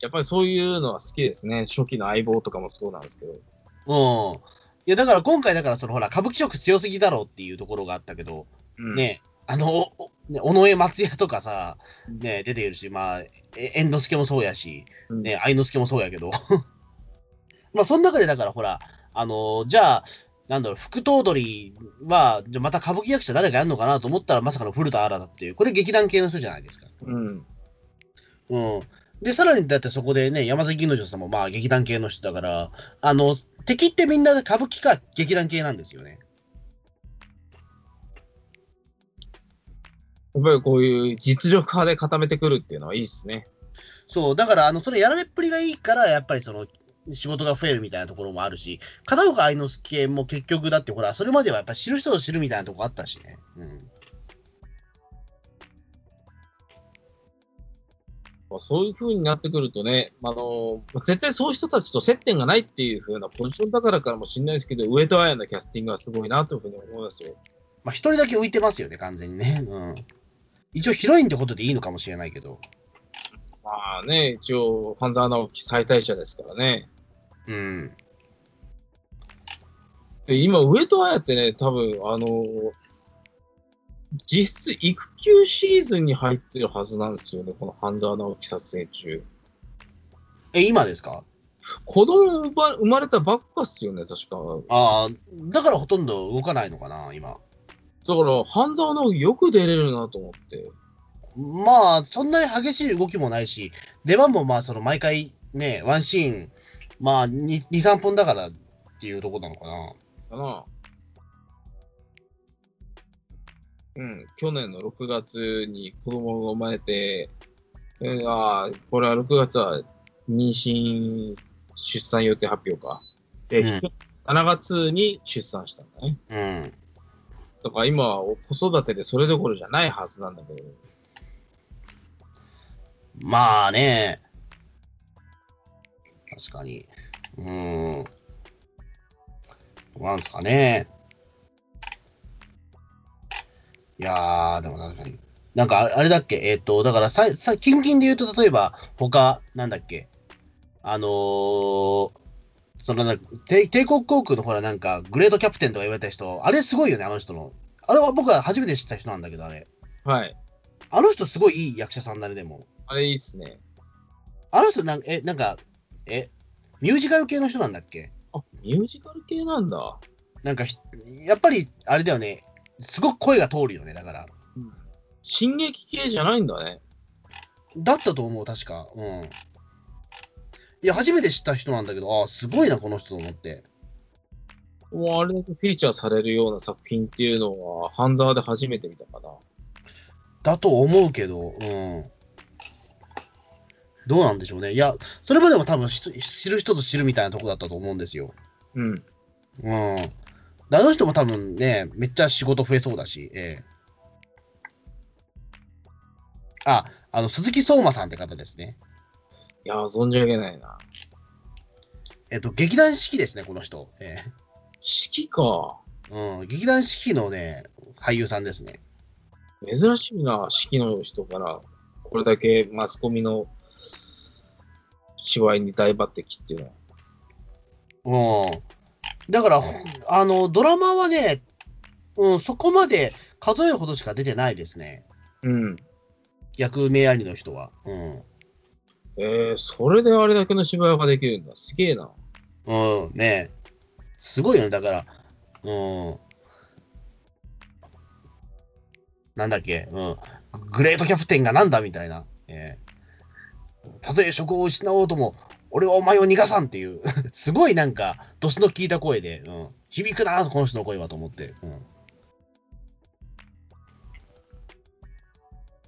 S3: やっぱりそういうのは好きですね。初期の相棒とかもそうなんですけど。
S2: うん。いや、だから今回、だからそのほら、歌舞伎色強すぎだろうっていうところがあったけど、
S3: うん、
S2: ね、あの、ね尾上松也とかさ、ね、出ているし、まあ、え猿之助もそうやし、
S3: うん
S2: ね、愛之助もそうやけど。まあ、その中でだからほら、あのじゃあ、なんだろう、副頭取は、じゃあまた歌舞伎役者誰かやるのかなと思ったら、まさかの古田新太っていう、これ劇団系の人じゃないですか。
S3: うん。
S2: うん。で、さらにだってそこでね、山崎銀之丞さんもまあ劇団系の人だから、あの、敵ってみんな歌舞伎か劇団系なんですよね。
S3: やっぱりこういう実力派で固めてくるっていうのはいいですね。
S2: そう、だから、あの、それやられっぷりがいいから、やっぱりその、仕事が増えるみたいなところもあるし、片岡愛之助も結局だって、ほら、それまではやっぱ知る人ぞ知るみたいなとこあったしね。うん。
S3: まあそういう風になってくるとね、あの絶対そういう人たちと接点がないっていう風なポジションだからかもしれないですけど、上戸彩のキャスティングはすごいなというふうに思いますよ。
S2: まあ、一人だけ浮いてますよね、完全にね。うん。一応ヒロインってことでいいのかもしれないけど。
S3: まあね、一応、半沢直樹最大者ですからね。
S2: うん。
S3: で今、上戸彩ってね、多分あの実質育休シーズンに入ってるはずなんですよね、この半沢直樹撮影中。
S2: え、今ですか？
S3: 子供生ま生まれたばっかっすよね、確か。
S2: ああ、だからほとんど動かないのかな、今。
S3: だから、半沢直樹よく出れるなと思って。
S2: まあ、そんなに激しい動きもないし、出番もまあ、その毎回ね、ワンシーン、まあ、2、2 3分だからっていうところなのかな。
S3: かな。うん、去年の6月に子供が生まれて、えーああ、これは6月は妊娠、出産予定発表か。で、
S2: うん
S3: 7月に出産したんだね。
S2: うん。
S3: だから今は子育てでそれどころじゃないはずなんだけど。
S2: まあね。確かに。うーん。なんすかね。やー、でも確かに。なんかあれだっけ？えっ、と、だからさ、さ、近々で言うと、例えば、他、なんだっけ？あのー、そのな、帝帝国航空のほら、なんか、グレートキャプテンとか言われた人、あれすごいよね、あの人の。あれは僕は初めて知った人なんだけど、あれ。
S3: はい。
S2: あの人すごいいい役者さんだね、でも。
S3: あれいいっすね。
S2: あの人なんか、え、なんか、え、ミュージカル系の人なんだっけ？
S3: あ、ミュージカル系なんだ。
S2: なんかひ、やっぱり、あれだよね、すごく声が通るよね、だから。
S3: 進撃系じゃないんだね。
S2: だったと思う、確か。うん。いや、初めて知った人なんだけど、ああ、すごいな、この人と思って。
S3: もうあれだけフィーチャーされるような作品っていうのは、ハンザーで初めて見たかな。
S2: だと思うけど、うん。どうなんでしょうね。いや、それまでも多分し知る人ぞ知るみたいなとこだったと思うんですよ。
S3: うん。
S2: うん。であの人も多分ね、めっちゃ仕事増えそうだし、ええ。あ、あの、鈴木相馬さんって方ですね。
S3: いやー、存じ上げないな。
S2: えっと、劇団四季ですね、この人。え
S3: 式か。
S2: えうん、劇団四季のね、俳優さんですね。
S3: 珍しいな、式の人から、これだけマスコミの芝居に大抜擢っていうのは。
S2: うん。だから、ほあの、ドラマはね、うん、そこまで数えるほどしか出てないですね。
S3: うん。
S2: 役名ありの人は。うん。
S3: えー、それであれだけの芝居ができるんだ。すげえな。
S2: うん、ねすごいよね、だから、うん。なんだっけ、うん。グレートキャプテンがなんだみたいな。えーたとえ職を失おうとも、俺はお前を逃がさんっていう、すごいなんか、ドスの効いた声で、うん。響くな、この人の声はと思って。うん。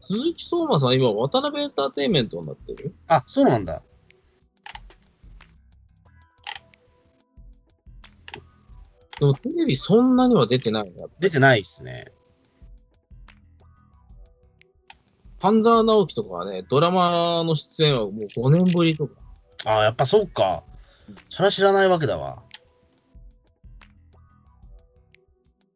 S3: 鈴木相馬さん、今、渡辺エンターテインメントになってる？
S2: あ、そうなんだ。
S3: でも、テレビそんなには出てないな。
S2: 出てないっすね。
S3: 半沢直樹とかはね、ドラマの出演はもう5年ぶりとか。
S2: あやっぱそうか。それは知らないわけだわ。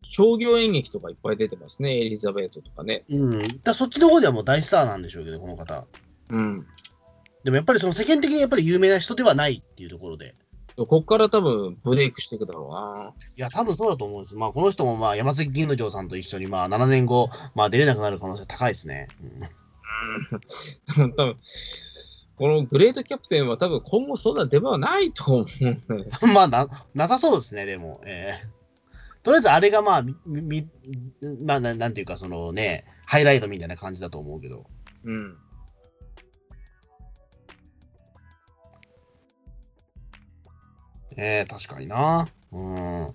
S3: 商業演劇とかいっぱい出てますね。エリザベートとかね。
S2: うん。だそっちの方ではもう大スターなんでしょうけど、この方。
S3: うん。
S2: でもやっぱりその世間的にやっぱり有名な人ではないっていうところで。
S3: こっから多分ブレイクしていくだろうな。
S2: いや、多分そうだと思うんです。まあ、この人もまあ、山崎銀之丞さんと一緒にまあ、7年後、まあ、出れなくなる可能性高いですね。
S3: うん。多分、このグレートキャプテンは多分今後そんな出番はないと思う
S2: まあな、なさそうですね、でも。ええとりあえずあれがまあ、み、みまあな、なんていうか、そのね、ハイライトみたいな感じだと思うけど。
S3: うん。
S2: ええ確かにな。うん。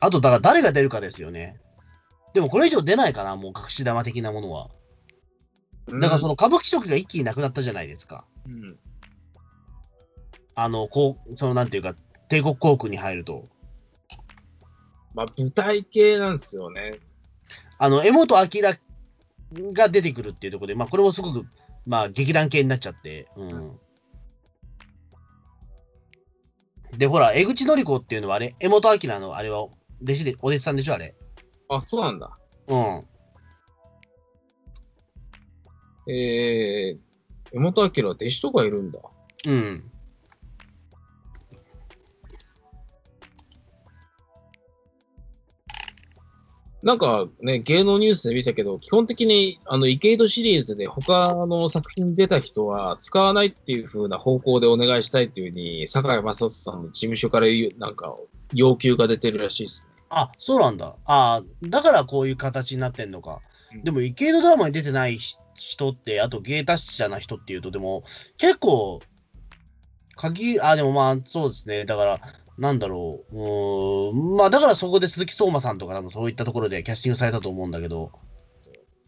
S2: あと、だから誰が出るかですよね。でもこれ以上出ないかな、もう隠し玉的なものは。だからその歌舞伎色が一気になくなったじゃないですか。
S3: うん。
S2: あの、こう、そのなんていうか、帝国航空に入ると。
S3: まあ、舞台系なんですよね。
S2: あの、江本明が出てくるっていうところで、まあこれもすごく、まあ劇団系になっちゃって。うん。で、ほら、江口のり子っていうのはあれ、江本明のあれは、弟子で、お弟子さんでしょ、あれ。
S3: あ、そうなんだ。
S2: うん。
S3: えー、山田明弟子とかいるんだ。
S2: うん。
S3: なんかね、芸能ニュースで見たけど、基本的にあの池井戸シリーズで他の作品出た人は使わないっていう風な方向でお願いしたいっていうふうに、井雅人さんの事務所からなんか要求が出てるらしいですね。
S2: あ、そうなんだ。あだからこういう形になってんのか。でも、池井戸ドラマに出てない人って、あと芸達者な人っていうと、でも、結構、鍵、あ、でもまあ、そうですね。だから、なんだろう。うん。まあ、だからそこで鈴木相馬さんとか、多分そういったところでキャスティングされたと思うんだけど。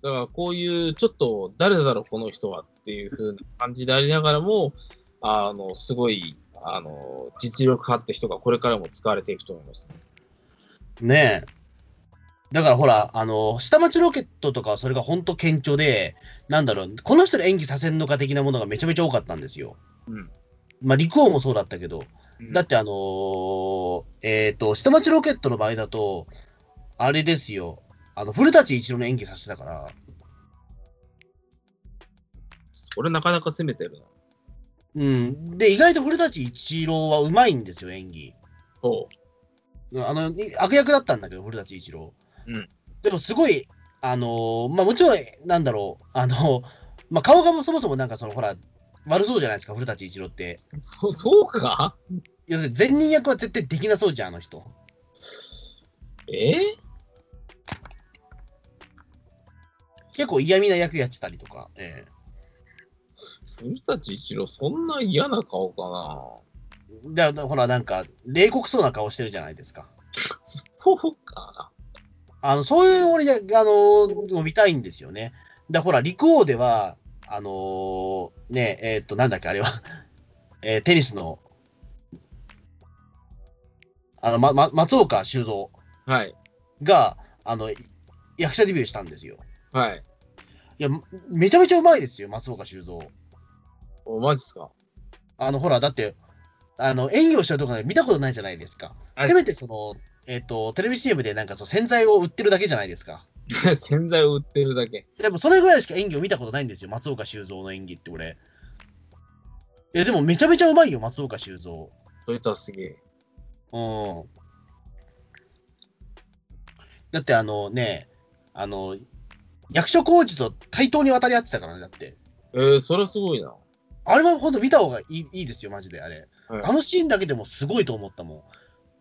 S3: だからこういう、ちょっと、誰だろう、この人はっていう風な感じでありながらも、あの、すごい、あの、実力派って人がこれからも使われていくと思います、
S2: ね。ねえ。だからほら、あの、下町ロケットとかそれが本当顕著で、なんだろう、この人で演技させるのか的なものがめちゃめちゃ多かったんですよ。
S3: うん。
S2: まあ、陸王もそうだったけど、だってあのー、えっ、ー、と、下町ロケットの場合だと、あれですよ、あの、古舘一郎の演技させてたから。
S3: それなかなか攻めてるな。
S2: うん。で、意外と古舘一郎はうまいんですよ、演技。
S3: ほ
S2: う。あの、悪役だったんだけど、古舘一郎。
S3: うん。
S2: でもすごい、あのー、まあもちろん、なんだろう、あの、まあ顔がそもそもなんかその、ほら、悪そうじゃないですか、古舘一郎って。
S3: そそうか？
S2: いや、前任役は絶対できなそうじゃん、あの人。
S3: え？ー、
S2: 結構嫌味な役やってたりとか。え
S3: ー、古舘一郎、そんな嫌な顔か
S2: な？で、ほら、なんか、冷酷そうな顔してるじゃないですか。
S3: そうか。
S2: あの、そういう俺、あの、見たいんですよね。だほら、陸王では、あのー、ねえ、えー、っと、なんだっけ、あれは えー、テニスの、あの、ま、ま、松岡修造が、あの、役者デビューしたんですよ。
S3: はい。
S2: いや、めちゃめちゃうまいですよ、松岡修造。
S3: お、マジっすか？
S2: あの、ほら、だって、あの、演技をしたるとか見たことないじゃないですか。せめてその、えっ、ー、と、テレビ CM でなんかそう洗剤を売ってるだけじゃないですか。
S3: 洗剤を売ってるだけ。
S2: でもそれぐらいしか演技を見たことないんですよ、松岡修造の演技って俺。え、でもめちゃめちゃうまいよ、松岡修造。
S3: そいつはすげえ。
S2: うん。だってあのね、あの、役所広司と対等に渡り合ってたからね、だって。
S3: えー、それはすごいな。
S2: あれは本当見た方がいいいいですよ、マジで、あれ、はい。あのシーンだけでもすごいと思ったも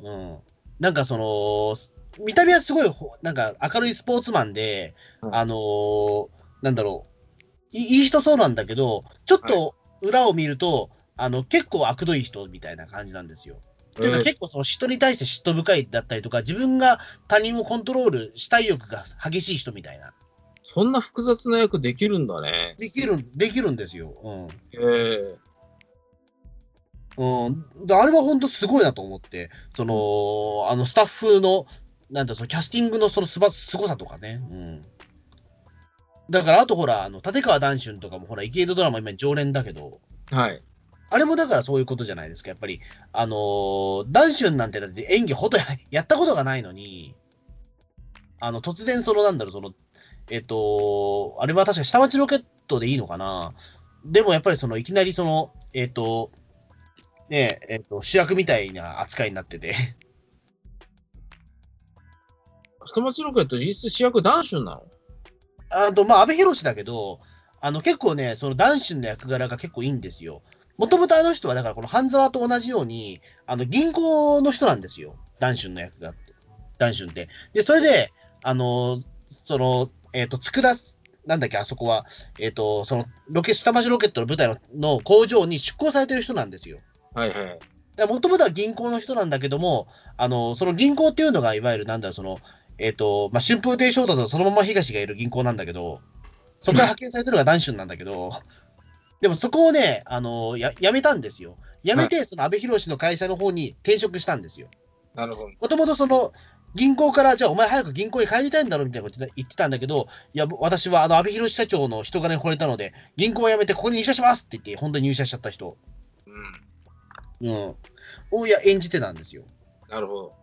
S2: ん。うん。なんかその、見た目はすごい、なんか明るいスポーツマンで、うん、あのー、なんだろうい、いい人そうなんだけど、ちょっと裏を見ると、はい、あの、結構悪どい人みたいな感じなんですよ。というか結構その人に対して嫉妬深いだったりとか、自分が他人をコントロールしたい欲が激しい人みたいな。
S3: そんな複雑な役できるんだね。
S2: できる、できるんですよ。うん。へ
S3: え。
S2: うん、であれは本当すごいなと思って、その、あのスタッフの、なんだ、そのキャスティングのそのすば、すごさとかね。うん。だから、あとほら、あの、立川談春とかもほら、池江戸ドラマ今常連だけど、
S3: はい。
S2: あれもだからそういうことじゃないですか、やっぱり。あのー、談春なんてだって演技ほとやったことがないのに、あの、突然その、なんだろう、その、えっ、と、あれは確か下町ロケットでいいのかなでもやっぱりその、いきなりその、えっ、と、ねえ、えっ、と、主役みたいな扱いになってて。
S3: 下町ロケット実質主役男春なの？
S2: あと、まあ、阿部寛だけど、あの、結構ね、その男春の役柄が結構いいんですよ。もともとあの人は、だからこの半沢と同じように、あの、銀行の人なんですよ。男春の役が。男春って。で、それで、あの、その、えっ、ー、と、つくだ、なんだっけ、あそこは、えっ、ー、と、その、ロケ、下町ロケットの舞台のの工場に出向されてる人なんですよ。
S3: はいはい。
S2: もともとは銀行の人なんだけども、あの、その銀行っていうのが、いわゆるなんだ、その、えっ、ー、と、まあ、春風亭昇太とそのまま東がいる銀行なんだけど、そこから派遣されてるのが男春なんだけど、でもそこをね、あの、や、やめたんですよ。やめて、その安倍博の会社の方に転職したんですよ。
S3: なるほど。
S2: もともとその、銀行から、じゃあお前早く銀行に帰りたいんだろみたいなこと言ってたんだけど、いや、私はあの安倍博社長の人金に惚れたので、銀行を辞めてここに入社しますって言って、本当に入社しちゃった人。
S3: うん。
S2: うん。をや演じてたんですよ。
S3: なるほど。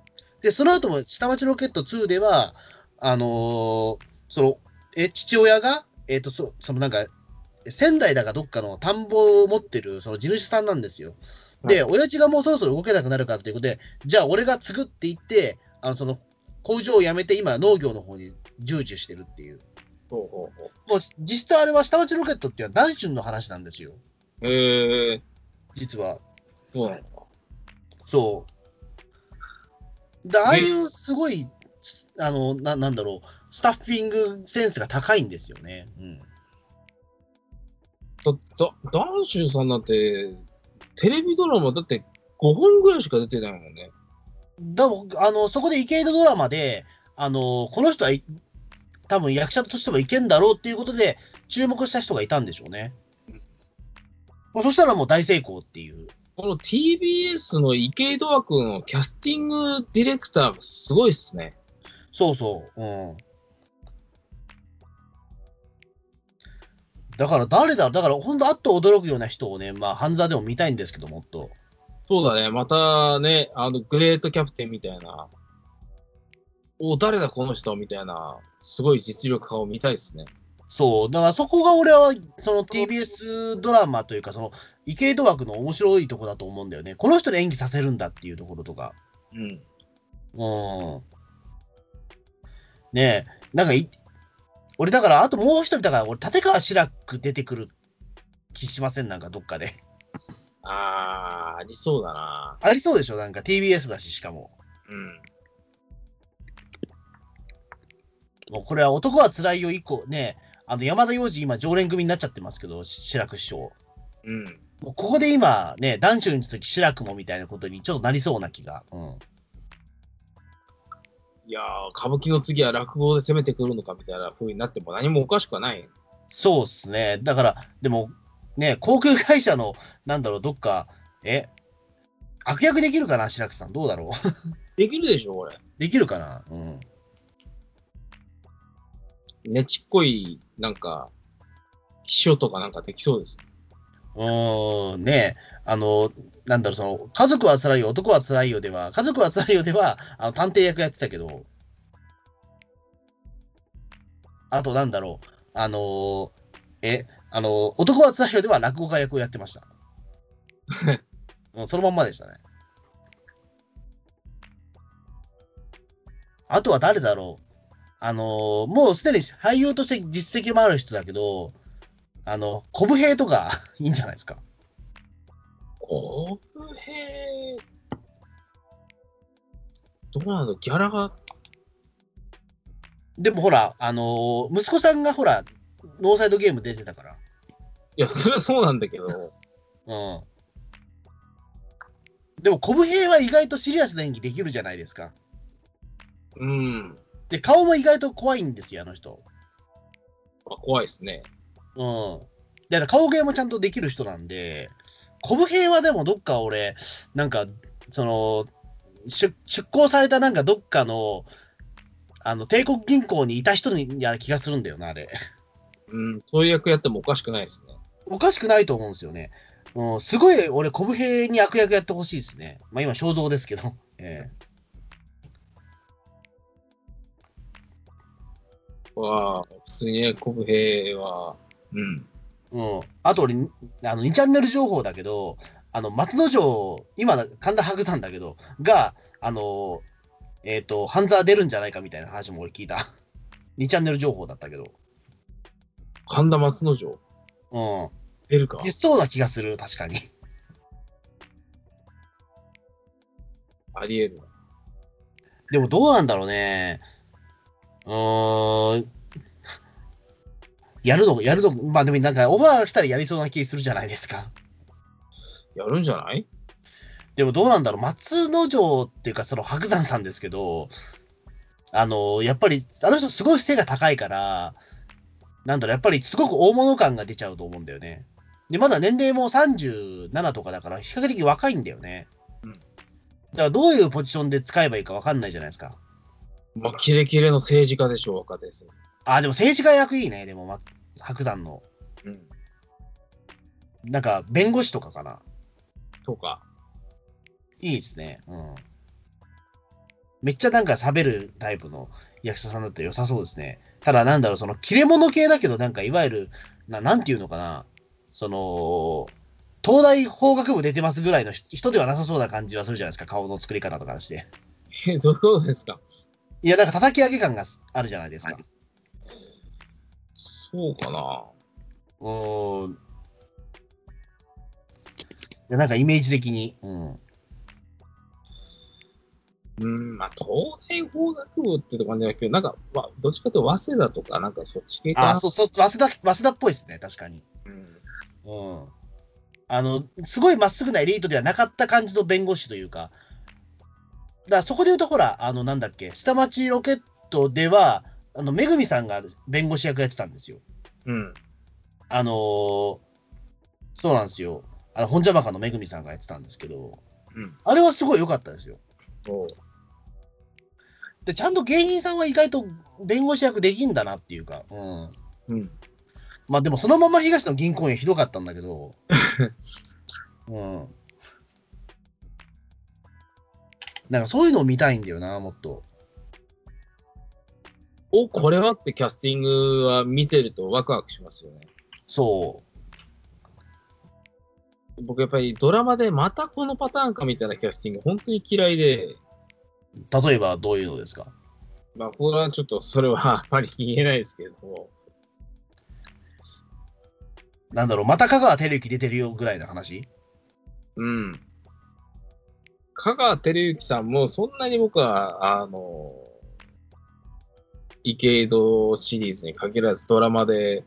S2: で、その後も、下町ロケット2では、あのー、その、え、父親が、えっ、ー、と、そそのなんか、仙台だかどっかの田んぼを持ってる、その地主さんなんですよ。で、親父がもうそろそろ動けなくなるからということで、じゃあ俺が継ぐって言って、あの、その、工場を辞めて今農業の方に従事してるっていう。
S3: ほうほうほう。
S2: もう実質あれは下町ロケットっていうのは大春の話なんですよ。
S3: ええ
S2: 実は。
S3: そう。
S2: そう。で、ああいうすごい、あの、な、なんだろう、スタッフィングセンスが高いんですよね。うん。
S3: だ、だ、ダンシュさんなんて、テレビドラマだって5本ぐらいしか出てないもんね。
S2: だあの、そこで池井戸ドラマで、あの、この人はい多分役者としてもいけんだろうっていうことで、注目した人がいたんでしょうね。まあ、そしたらもう大成功っていう。
S3: この TBS の池井戸和君のキャスティングディレクターがすごいっすね。
S2: そうそう。うん。だから誰だ？だから本当あっと驚くような人をね、まあ、半沢でも見たいんですけど、もっと。
S3: そうだね。またね、あの、グレートキャプテンみたいな。お、誰だこの人？みたいな、すごい実力派を見たいですね。
S2: そう。だからそこが俺は、その TBS ドラマというか、その、池井戸枠の面白いとこだと思うんだよね。この人で演技させるんだっていうところとか。
S3: うん。
S2: うん。ねえ、なんかい、俺だから、あともう一人だから、俺、立川志らく出てくる気しません？なんかどっかで。
S3: あー、ありそうだな。
S2: ありそうでしょ？なんか TBS だし、しかも。
S3: うん。
S2: もうこれは男は辛いよ以降ね、あの山田洋次今常連組になっちゃってますけど、し志らく師匠。
S3: うん。
S2: もうここで今ね、男子に時志らくもみたいなことにちょっとなりそうな気が。うん。
S3: いやー、歌舞伎の次は落語で攻めてくるのかみたいな風になっても何もおかしくはない。
S2: そうっすね。だから、でも、ね、航空会社の、なんだろう、どっか、え、悪役できるかな、志らくさん。どうだろう。
S3: できるでしょ、これ。
S2: できるかな？うん。
S3: ねちっこい、なんか、秘書とかなんかできそうです。
S2: うーん、ねあの、なんだろう、その、家族は辛いよ、男は辛いよでは、家族は辛いよでは、あの、探偵役やってたけど、あと、なんだろう、あのーえ、あの、男は辛いよでは落語家役をやってました。うん、そのまんまでしたね。あとは誰だろう。あのーもうすでに俳優として実績もある人だけど、あの、コブヘイとか いいんじゃないですか？
S3: コブヘイ？どうなの？ギャラが、
S2: でもほら、あのー息子さんがほら、ノーサイドゲーム出てたから。
S3: いや、それはそうなんだけど、
S2: うん。でも、コブヘイは意外とシリアスな演技できるじゃないですか。
S3: うん。
S2: で、顔も意外と怖いんですよ、あの人。
S3: あ怖いですね。
S2: うん。だから顔芸もちゃんとできる人なんで、コブヘイはでもどっか俺、なんか、その、出出向されたなんかどっかの、あの、帝国銀行にいた人にや気がするんだよな、あれ。
S3: うん、そういう役やってもおかしくないですね。
S2: おかしくないと思うんですよね。うん、すごい俺、コブヘイに悪役やってほしいですね。まあ今、肖像ですけど。え
S3: わあ、普通にね、コブヘイは、うん。
S2: えうん。あと俺、あの、2チャンネル情報だけど、あの、松之丞、今、神田伯山だけど、が、あの、えっ、と、半沢出るんじゃないかみたいな話も俺聞いた。2チャンネル情報だったけど。
S3: 神田松之丞、
S2: うん。
S3: 出るか？
S2: 実そうな気がする、確かに。
S3: あり得るな。
S2: でもどうなんだろうね。うーん。やるの、やるの、まあでもなんか、オファーが来たらやりそうな気するじゃないですか。
S3: やるんじゃない？
S2: でもどうなんだろう、松之丞っていうか、その白山さんですけど、あの、やっぱり、あの人すごい背が高いから、なんだろう、やっぱりすごく大物感が出ちゃうと思うんだよね。で、まだ年齢も37とかだから、比較的若いんだよね。
S3: うん
S2: だからどういうポジションで使えばいいか分かんないじゃないですか。
S3: まあ、キレキレの政治家でしょう、若手です。
S2: あ、でも政治家役いいね、でも、ま、白山の。
S3: うん。
S2: なんか、弁護士とかかな。
S3: とか。
S2: いいですね。うん。めっちゃなんか喋るタイプの役者さんだったら良さそうですね。ただなんだろう、その切れ者系だけど、なんかいわゆる、ななんていうのかな。その、東大法学部出てますぐらいの人人ではなさそうな感じはするじゃないですか、顔の作り方とかして。
S3: え、どういうことですか？
S2: いや、なんか叩き上げ感があるじゃないですか。
S3: そうかな。
S2: うーん。いや、なんかイメージ的に。うん。
S3: うん、まあ、東大法学部ってとこなんじゃないけど、なんか、まあ、どっちかというと、早稲田とか、なんかそっち系かな。
S2: あ、そうそう、早稲田、早稲田っぽいですね、確かに。
S3: うん。
S2: うん。あの、すごいまっすぐなエリートではなかった感じの弁護士というか、だそこで言うと、ほら、あの、なんだっけ、下町ロケットでは、あの、めぐみさんが弁護士役やってたんですよ。
S3: うん。
S2: あのーそうなんですよ。あの、本邪魔かのめぐみさんがやってたんですけど、
S3: うん。
S2: あれはすごい良かったですよ。で、ちゃんと芸人さんは意外と弁護士役できんだなっていうか、うん。
S3: うん。
S2: まあでもそのまま東の銀行員ひどかったんだけど、うん。なんかそういうのを見たいんだよな、もっと。
S3: お、これはってキャスティングは見てるとワクワクしますよね。
S2: そ
S3: 僕やっぱりドラマでまたこのパターンかみたいなキャスティング本当に嫌いで、
S2: う。例えばどういうのですか？
S3: まあ、これはちょっとそれはあまり言えないですけれども、
S2: なんだろう、また香川照之出てるよぐらいの話？
S3: うん。香川照之さんもそんなに僕は、あの、池井戸シリーズに限らずドラマで、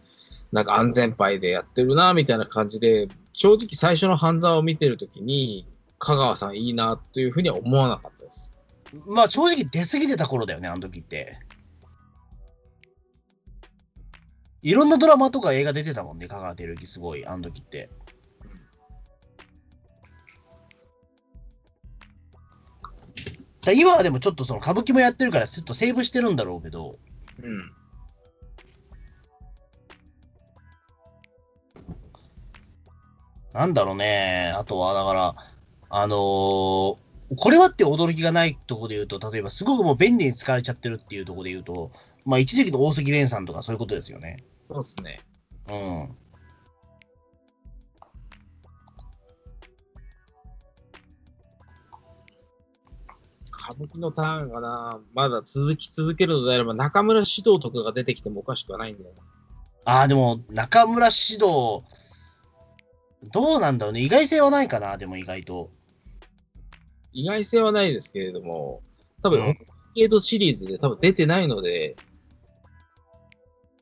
S3: なんか安全牌でやってるな、みたいな感じで、正直最初の半沢を見てるときに、香川さんいいな、というふうには思わなかったです。
S2: まあ正直出過ぎてた頃だよね、あの時って。いろんなドラマとか映画出てたもんね、香川照之すごい、あの時って。今はでもちょっとその歌舞伎もやってるから、ちょっとセーブしてるんだろうけど、
S3: うん。
S2: なんだろうね、あとはだから、あのーこれはって驚きがないところで言うと、例えばすごくもう便利に使われちゃってるっていうところで言うと、まあ一時期の大杉蓮さんとかそういうことですよね。
S3: そうですね。
S2: うん。
S3: 歌舞伎のターンがな、まだ続き続けるのであれば、中村獅童とかが出てきてもおかしくはないんだよな。
S2: ああ、でも中村獅童、どうなんだろうね。意外性はないかな、でも意外と。
S3: 意外性はないですけれども、多分、
S2: うん
S3: ゲートシリーズで多分出てないので、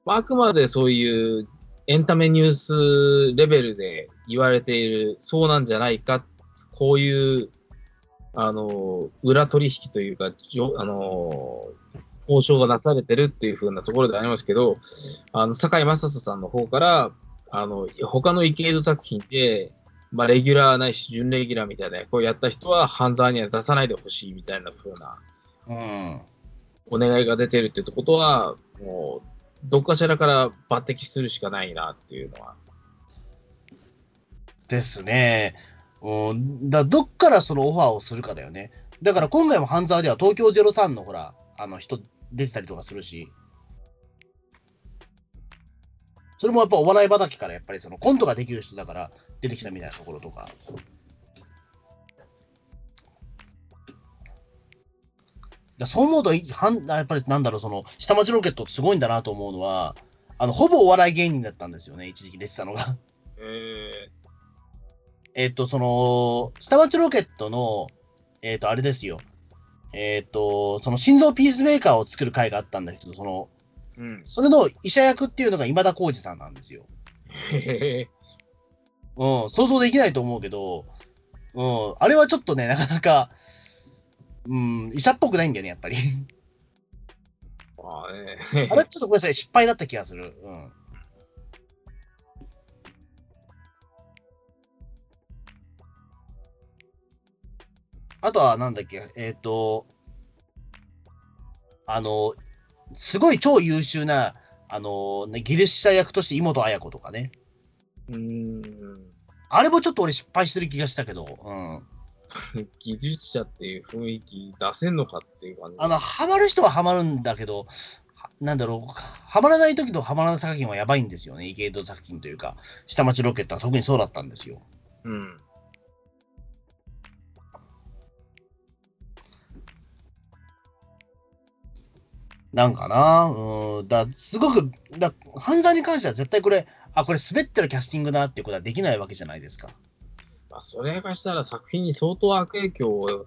S3: まああくまでそういうエンタメニュースレベルで言われている、そうなんじゃないか、こういう、あの、裏取引というか、あの、交渉がなされてるっていう風なところでありますけど、あの、坂井正人さんの方から、あの、他の池井戸作品で、まあ、レギュラーないし、準レギュラーみたいな役をやった人は、半沢には出さないでほしいみたいな風な
S2: うん。
S3: お願いが出てるってことは、もう、どっかしらから抜擢するしかないなっていうのは。
S2: ですね。うん、だどっからそのオファーをするかだよね。だから今回も半沢では東京03のほら、あの人出てたりとかするし。それもやっぱお笑い畑からやっぱりそのコントができる人だから出てきたみたいなところとか。だそう思うと、はんやっぱりなんだろう、その、下町ロケットってすごいんだなと思うのは、あの、ほぼお笑い芸人だったんですよね、一時期出てたのが。
S3: え
S2: えっと、その、下町ロケットの、えっと、あれですよ。えっと、その心臓ピースメーカーを作る会があったんだけど、その、
S3: ー、うん。
S2: それの医者役っていうのが今田耕司さんなんですよ。
S3: へ。
S2: うん、想像できないと思うけど、うん、あれはちょっとね、なかなか、うん、医者っぽくないんだよね、やっぱり。
S3: まあね。
S2: あれちょっとごめんなさい、失敗だった気がする。うん。あとは、なんだっけ、えっ、と、あの、すごい超優秀な、あの、ねギリシャ役として妹綾子とかね。
S3: うーん。
S2: あれもちょっと俺失敗してる気がしたけど、うん。
S3: 技術者っていう雰囲気出せんのかっていう感じ。
S2: あの、ハマる人はハマるんだけど、はなんだろう、ハマらない時とハマらない作品はやばいんですよね。イケイド作品というか、下町ロケットは特にそうだったんですよ。
S3: うん。
S2: なんかな、うん、だすごく、だ犯罪に関しては絶対これ、あ、これ滑ってるキャスティングだっていうことはできないわけじゃないですか。
S3: まあ、それがしたら作品に相当悪影響を。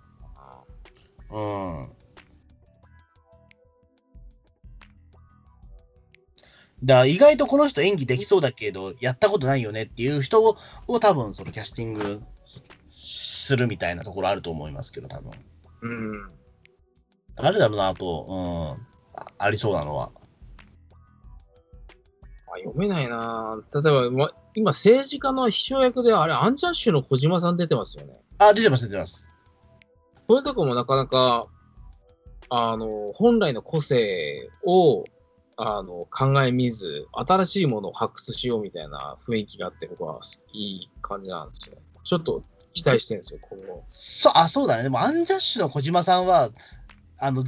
S2: うん。だ意外とこの人演技できそうだけど、やったことないよねっていう人をを多分そのキャスティングするみたいなところあると思いますけど、多分。
S3: うん。
S2: 誰だろうなと、うん、あありそうなのは。
S3: あ読めないなぁ例えば、ま、今、政治家の秘書役で、あれ、アンジャッシュの小島さん出てますよね。
S2: あ、出てます、出てます。
S3: こういうとこもなかなか、あの、本来の個性を、あの、考え見ず、新しいものを発掘しようみたいな雰囲気があって、僕はいい感じなんですよ。ちょっと期待してるんですよ、今後。
S2: そう、あ、そうだね。でも、アンジャッシュの小島さんは、あの、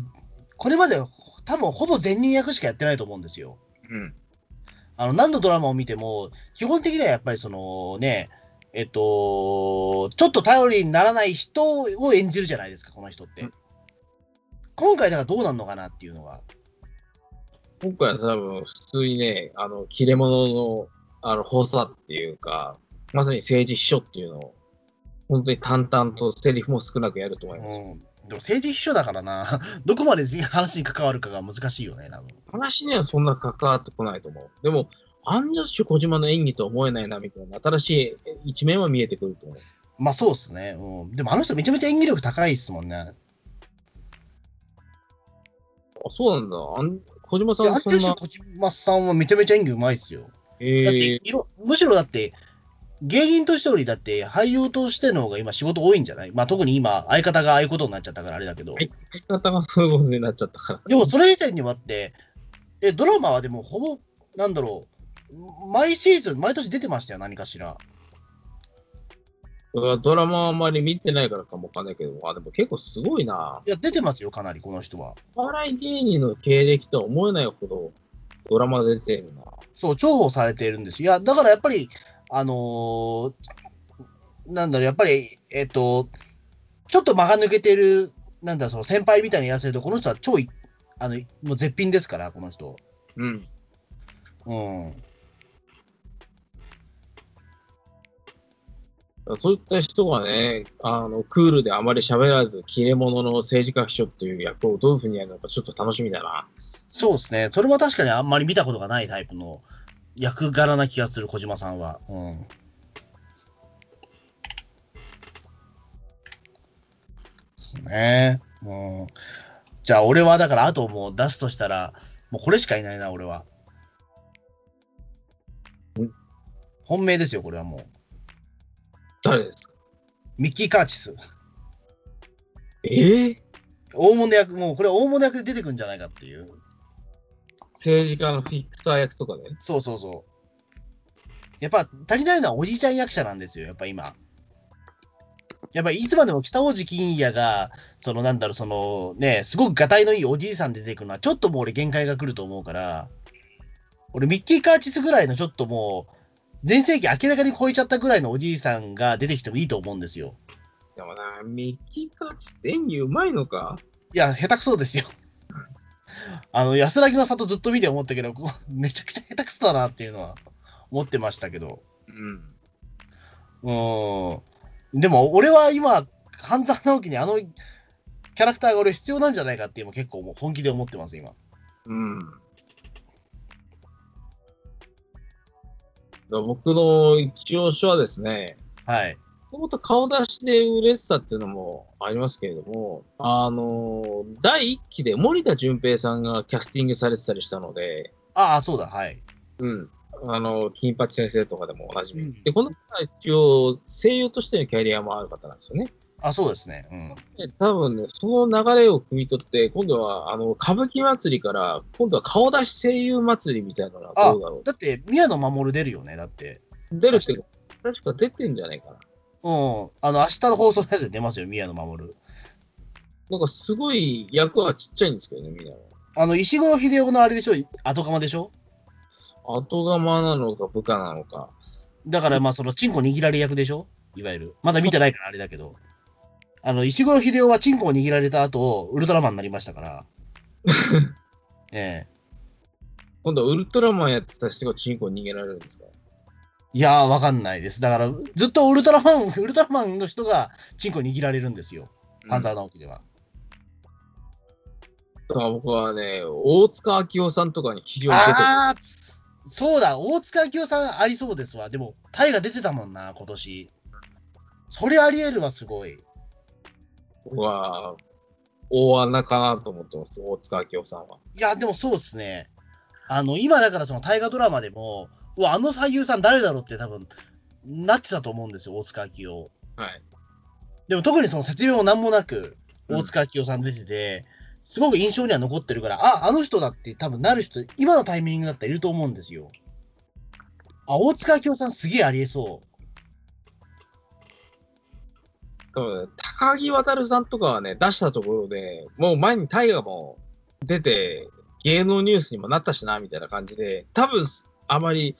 S2: これまで多分ほぼ善人役しかやってないと思うんですよ。
S3: うん。
S2: あの、何のドラマを見ても、基本的にはやっぱりそのね、えっと、ちょっと頼りにならない人を演じるじゃないですか、この人って。
S3: うん
S2: 今回だからどうなるのかなっていうのが。
S3: 今回は多分、普通にね、あの、切れ者の、あの、補佐っていうか、まさに政治秘書っていうのを、本当に淡々とセリフも少なくやると思います。
S2: うん。でも政治秘書だからな、どこまで話に関わるかが難しいよね、多分。
S3: 話にはそんな関わってこないと思う。でも、アンジャッシュ小島の演技とは思えないな、みたいな、新しい一面は見えてくると思う。
S2: まあそうですね。うん。でもあの人めちゃめちゃ演技力高いですもんね。
S3: あ、そうなんだ。あん小島さ
S2: いや、アン
S3: んそんな、
S2: ジャッシュ小島さんはめちゃめちゃ演技うまいっすよ。だって
S3: え
S2: いろ、むしろだって、芸人としてよりだって俳優としての方が今仕事多いんじゃない？まあ特に今相方がああいうことになっちゃったからあれだけど。
S3: はい相方がそういうことになっちゃったから。
S2: でもそれ以前にはあって、え、ドラマはでもほぼ、なんだろう、毎シーズン、毎年出てましたよ、何かしら
S3: ドラマはあんまり見てないからかもわかんないけど、あ、でも結構すごいな。
S2: いや、出てますよ、かなり、この人は。
S3: お笑い芸人の経歴とは思えないほどドラマ出てるな。
S2: そう、重宝されているんですよ。いや、だからやっぱり、あのーなんだろう、やっぱり、えっ、と、ちょっと間が抜けてる、なんだその先輩みたいにやらせると、この人は超い、あの、もう絶品ですから、この人。
S3: うん。
S2: うん。
S3: そういった人がね、あの、クールであまり喋らず、切れ者の政治家秘書っていう役をどういうふうにやるのかちょっと楽しみだな。
S2: そうですね。それは確かにあんまり見たことがないタイプの役柄な気がする、小島さんは。うん。ですね。うん。じゃあ、俺はだから、あともう出すとしたら、もうこれしかいないな、俺は
S3: ん。
S2: 本命ですよ、これはもう。
S3: 誰ですか？
S2: ミッキー・カーチス。
S3: ええ
S2: 大物役、もうこれ大物役で出てくるんじゃないかっていう。
S3: 政治家のフィクサー役とかね。
S2: そうそうそう。やっぱ足りないのはおじいちゃん役者なんですよ、やっぱ今。やっぱいつまでも北大路欣也が、そのなんだろう、そのね、すごくがたいのいいおじいさんで出てくるのは、ちょっともう俺限界が来ると思うから、俺ミッキー・カーチスぐらいのちょっともう、全盛期明らかに超えちゃったぐらいのおじいさんが出てきてもいいと思うんですよ。
S3: でもな、ミッキー・カーチって演技うまいのか
S2: いや、下手くそですよ。あの、安らぎの里ずっと見て思ったけど、めちゃくちゃ下手くそだなっていうのは思ってましたけど。
S3: うん。
S2: うん。でも、俺は今、半沢直樹にあのキャラクターが俺必要なんじゃないかっていうのも結構もう本気で思ってます、今。
S3: うん。僕の一押しはですね、
S2: はい。
S3: もともと顔出しで売れてたっていうのもありますけれども、あの、第一期で森田純平さんがキャスティングされてたりしたので、
S2: ああ、そうだ、はい。
S3: うん。あの、金八先生とかでもおなじみ。
S2: うん
S3: で、この方は一応、声優としてのキャリアもある方なんですよね。
S2: あ、そうですね。うん。
S3: で多分ね、その流れを汲み取って、今度は、あの、歌舞伎祭りから、今度は顔出し声優祭りみたいなのはどうだろ
S2: だって、宮野真守出るよね、だって。
S3: う。出るって、確か出てんじゃないかな。
S2: うん。あの、明日の放送のやつで出ますよ、宮野真守。
S3: なんかすごい役はちっちゃいんですけどね、みんな。
S2: あの、石黒秀夫のあれでしょ？後釜でしょ？
S3: 後釜なのか部下なのか。
S2: だから、まあ、その、チンコ握られ役でしょ？いわゆる。まだ見てないからあれだけど。あの、石黒秀夫はチンコを握られた後、ウルトラマンになりましたから。ええ
S3: 今度はウルトラマンやってた人がチンコに逃げられるんですか？
S2: いやー、わかんないです。だから、ずっとウルトラマン、ウルトラマンの人がチンコ握られるんですよ。半沢直樹では。
S3: だから僕はね、大塚明夫さんとかに非常に出てる。
S2: ああ、そうだ、大塚明夫さんありそうですわ。でも、タイが出てたもんな、今年。それあり得るわ、すごい。
S3: 僕は、大穴かなと思ってます、大塚明夫さんは。
S2: いや、でもそうですね。あの、今だからその大河ドラマでも、うわ、あの俳優さん誰だろうって多分、なってたと思うんですよ、大塚明夫。
S3: はい。
S2: でも特にその説明も何もなく、
S3: うん
S2: 大塚明夫さん出てて、すごく印象には残ってるから、あ、あの人だって多分なる人、今のタイミングだったらいると思うんですよ。あ、大塚明夫さんすげえありえそう。
S3: 多分ね高木渉さんとかはね、出したところで、もう前に大河も出て、芸能ニュースにもなったしな、みたいな感じで、多分、あまり、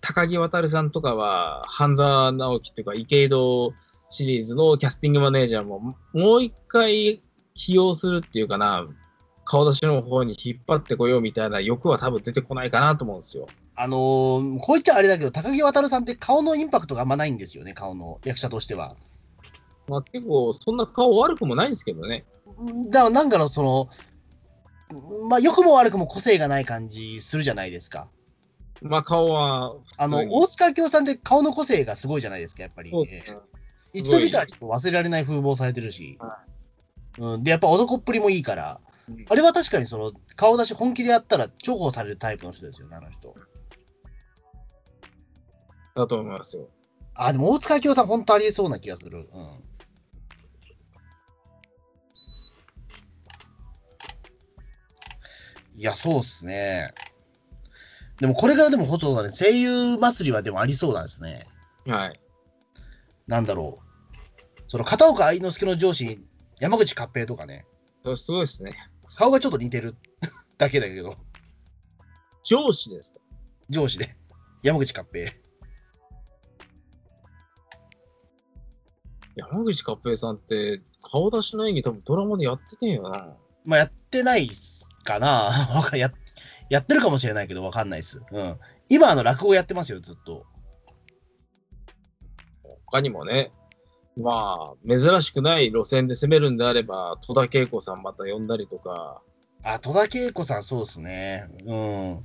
S3: 高木渉さんとかは、半沢直樹とか、池井戸シリーズのキャスティングマネージャーも、もう一回起用するっていうかな、顔出しの方に引っ張ってこようみたいな欲は多分出てこないかなと思うんですよ。
S2: あのーこう言っちゃあれだけど、高木渉さんって顔のインパクトがあんまないんですよね、顔の役者としては。
S3: まあ結構、そんな顔悪くもないんですけどね。
S2: だからなんかのその、まあ、良くも悪くも個性がない感じするじゃないですか。
S3: まあ顔は
S2: あの、大塚明夫さんって顔の個性がすごいじゃないですか、やっぱり。一度見たらちょっと忘れられない風貌されてるし。うん、で、やっぱ男っぷりもいいから、
S3: うん
S2: あれは確かにその、顔出し本気でやったら重宝されるタイプの人ですよね、あの人。
S3: だと思いますよ。
S2: あ、でも大塚明夫さん本当ありえそうな気がする。うん。いや、そうっすね。でもこれからでもそうだね、声優祭りはでもありそうなんですね。
S3: はい。
S2: なんだろう。その片岡愛之助の上司、山口勝平とかね、
S3: すごいですね。
S2: 顔がちょっと似てる だけだけど、
S3: 上司ですか？
S2: 上司で。山口勝平。
S3: 山口勝平さんって、顔出しの演技多分ドラマでやっててんよな。
S2: まあ、やってないっすかな わかや。やってるかもしれないけど、わかんないっす。うん。今、あの、落語やってますよ、ずっと。
S3: 他にもね、まあ、珍しくない路線で攻めるんであれば、戸田恵子さんまた呼んだりとか、
S2: あ、戸田恵子さん、そうですね。うん。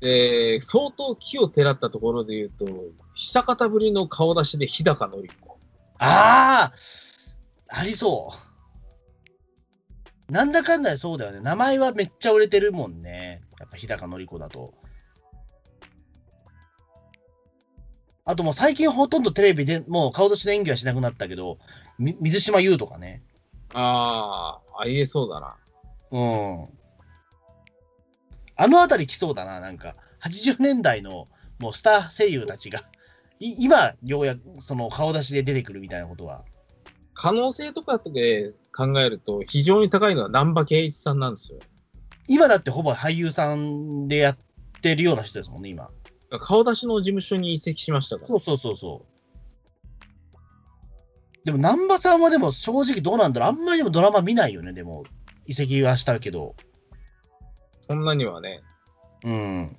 S3: で、相当木をてらったところで言うと、久方ぶりの顔出しで日高のり子。
S2: ああありそう。なんだかんだでそうだよね。名前はめっちゃ売れてるもんね。やっぱ日高のり子だと。あともう最近ほとんどテレビでもう顔出しの演技はしなくなったけど、み水島優とかね。
S3: ああ、ありえそうだな。
S2: うん。あのあたり来そうだな、なんか。80年代のもうスター声優たちが、い今、ようやくその顔出しで出てくるみたいなことは。
S3: 可能性とかで考えると、非常に高いのは南波圭一さんなんですよ。
S2: 今だってほぼ俳優さんでやってるような人ですもんね、今。
S3: 顔出しの事務所に移籍しましたから。
S2: そうそうそうそう。でも、南波さんはでも正直どうなんだろう。あんまりでもドラマ見ないよね、でも。移籍はしたけど。
S3: そんなにはね、
S2: うん。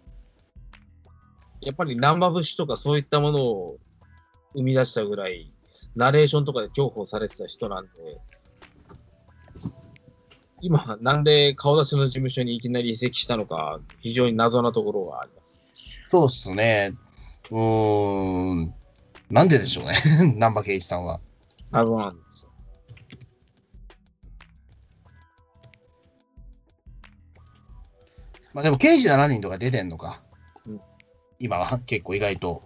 S3: やっぱり南波節とかそういったものを生み出したぐらい、ナレーションとかで重宝されてた人なんで、今、なんで顔出しの事務所にいきなり移籍したのか、非常に謎なところがあります。
S2: そうっすね。うーん。なんででしょうね、南波圭一さんは。
S3: 謎なんですよ。
S2: まあでも、刑事7人とか出てんのか。
S3: うん
S2: 今は結構意外と。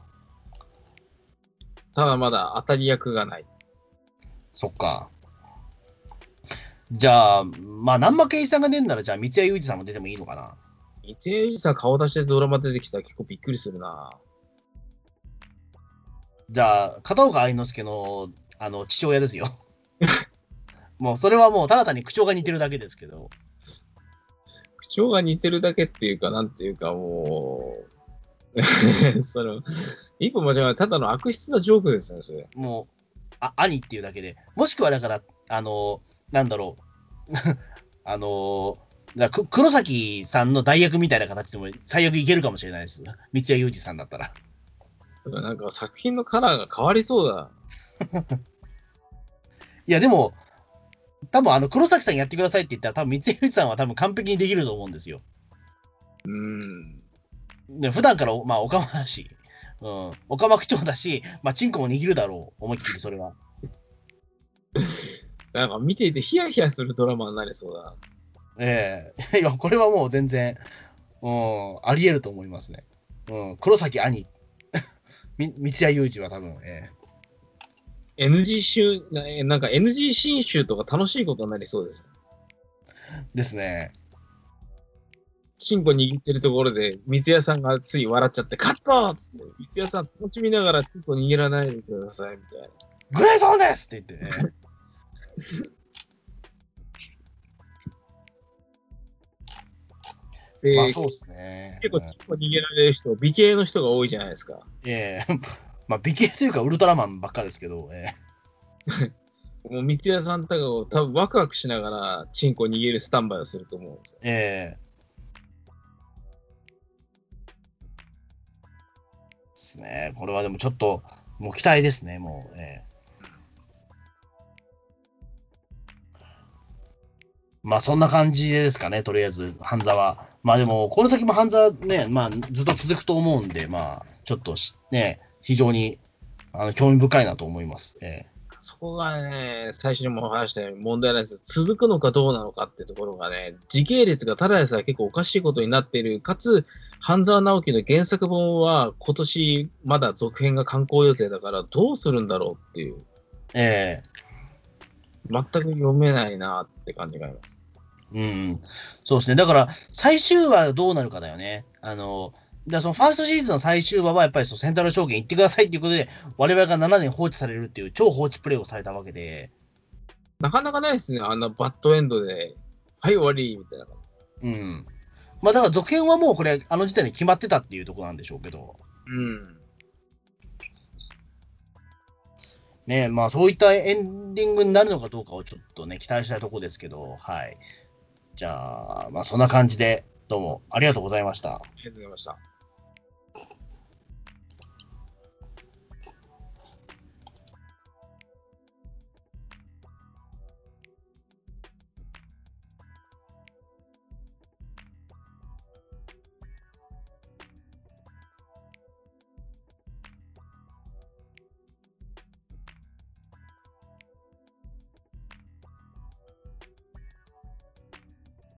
S3: ただまだ当たり役がない。
S2: そっか。じゃあ、まあ、南波圭一さんが出んなら、じゃあ、三谷裕二さんも出てもいいのかな？
S3: 一年さん顔出しでドラマ出てきたら結構びっくりするな。
S2: じゃあ、片岡愛之助の、あの、父親ですよ。もう、それはもう、ただ単に口調が似てるだけですけど。
S3: 口調が似てるだけっていうか、なんていうかもう、その、一歩間違えただの悪質なジョークですよね、それ。
S2: もう、あ、兄っていうだけで。もしくは、だから、あの、なんだろう。あの、だからく黒崎さんの代役みたいな形でも最悪いけるかもしれないです。三谷裕二さんだったら。
S3: なんか作品のカラーが変わりそうだ。
S2: いや、でも、多分あの黒崎さんやってくださいって言ったら、多分三谷裕二さんは多分完璧にできると思うんですよ。
S3: うん。
S2: で普段からお、まあ、おかまだし、うん、おかま口調だし、まあ、チンコも握るだろう、思いっきりそれは。
S3: なんか見ていてヒヤヒヤするドラマになりそうだ。
S2: ええ いや、これはもう全然、うん、あり得ると思いますね。うん、黒崎兄、み三谷裕二は多分、え
S3: NG 集、ななんか NG 新集とか楽しいことになりそうです。
S2: えですね。
S3: チンコ握ってるところで、三ツ矢さんがつい笑っちゃって、カットっつって、三ツ矢さん楽しみながらチンコ握らないでください、みたいな。
S2: グレーゾーンですって言ってね。
S3: で、
S2: まあそうですね。
S3: 結構チンコ握られる人、美形の人が多いじゃないですか。
S2: ええまあ美形というかウルトラマンばっかですけど、え
S3: もう三ツ矢さんとかを多分ワクワクしながらチンコ握るスタンバイをすると思うんですよ。
S2: ええすね。これはでもちょっと、もう期待ですね、もう。えまあそんな感じですかね、とりあえず、半沢。まあでも、この先も半沢ね、まあずっと続くと思うんで、まあ、ちょっとしね、非常にあの興味深いなと思います。ええ
S3: そこがね、最初にも話したように問題なんです。続くのかどうなのかっていうところがね、時系列がただでさえ結構おかしいことになっている。かつ、半沢直樹の原作本は今年まだ続編が刊行予定だからどうするんだろうっていう。
S2: ええ
S3: 全く読めないなって感じがあります。
S2: うん、そうですね。だから、最終話はどうなるかだよね。あの、だそのファーストシーズンの最終話は、やっぱりそのセントラル証券行ってくださいっていうことで、我々が7年放置されるっていう超放置プレイをされたわけで、
S3: なかなかないですね、あんなバッドエンドで、はい、終わりみたいな。
S2: うん。まあだから続編はもうこれ、あの時点で決まってたっていうところなんでしょうけど、
S3: うん。
S2: ね、まあそういったエンディングになるのかどうかをちょっとね、期待したいところですけど、はい。じゃあ、まあそんな感じで、どうもありがとうございました。
S3: ありがとうございました。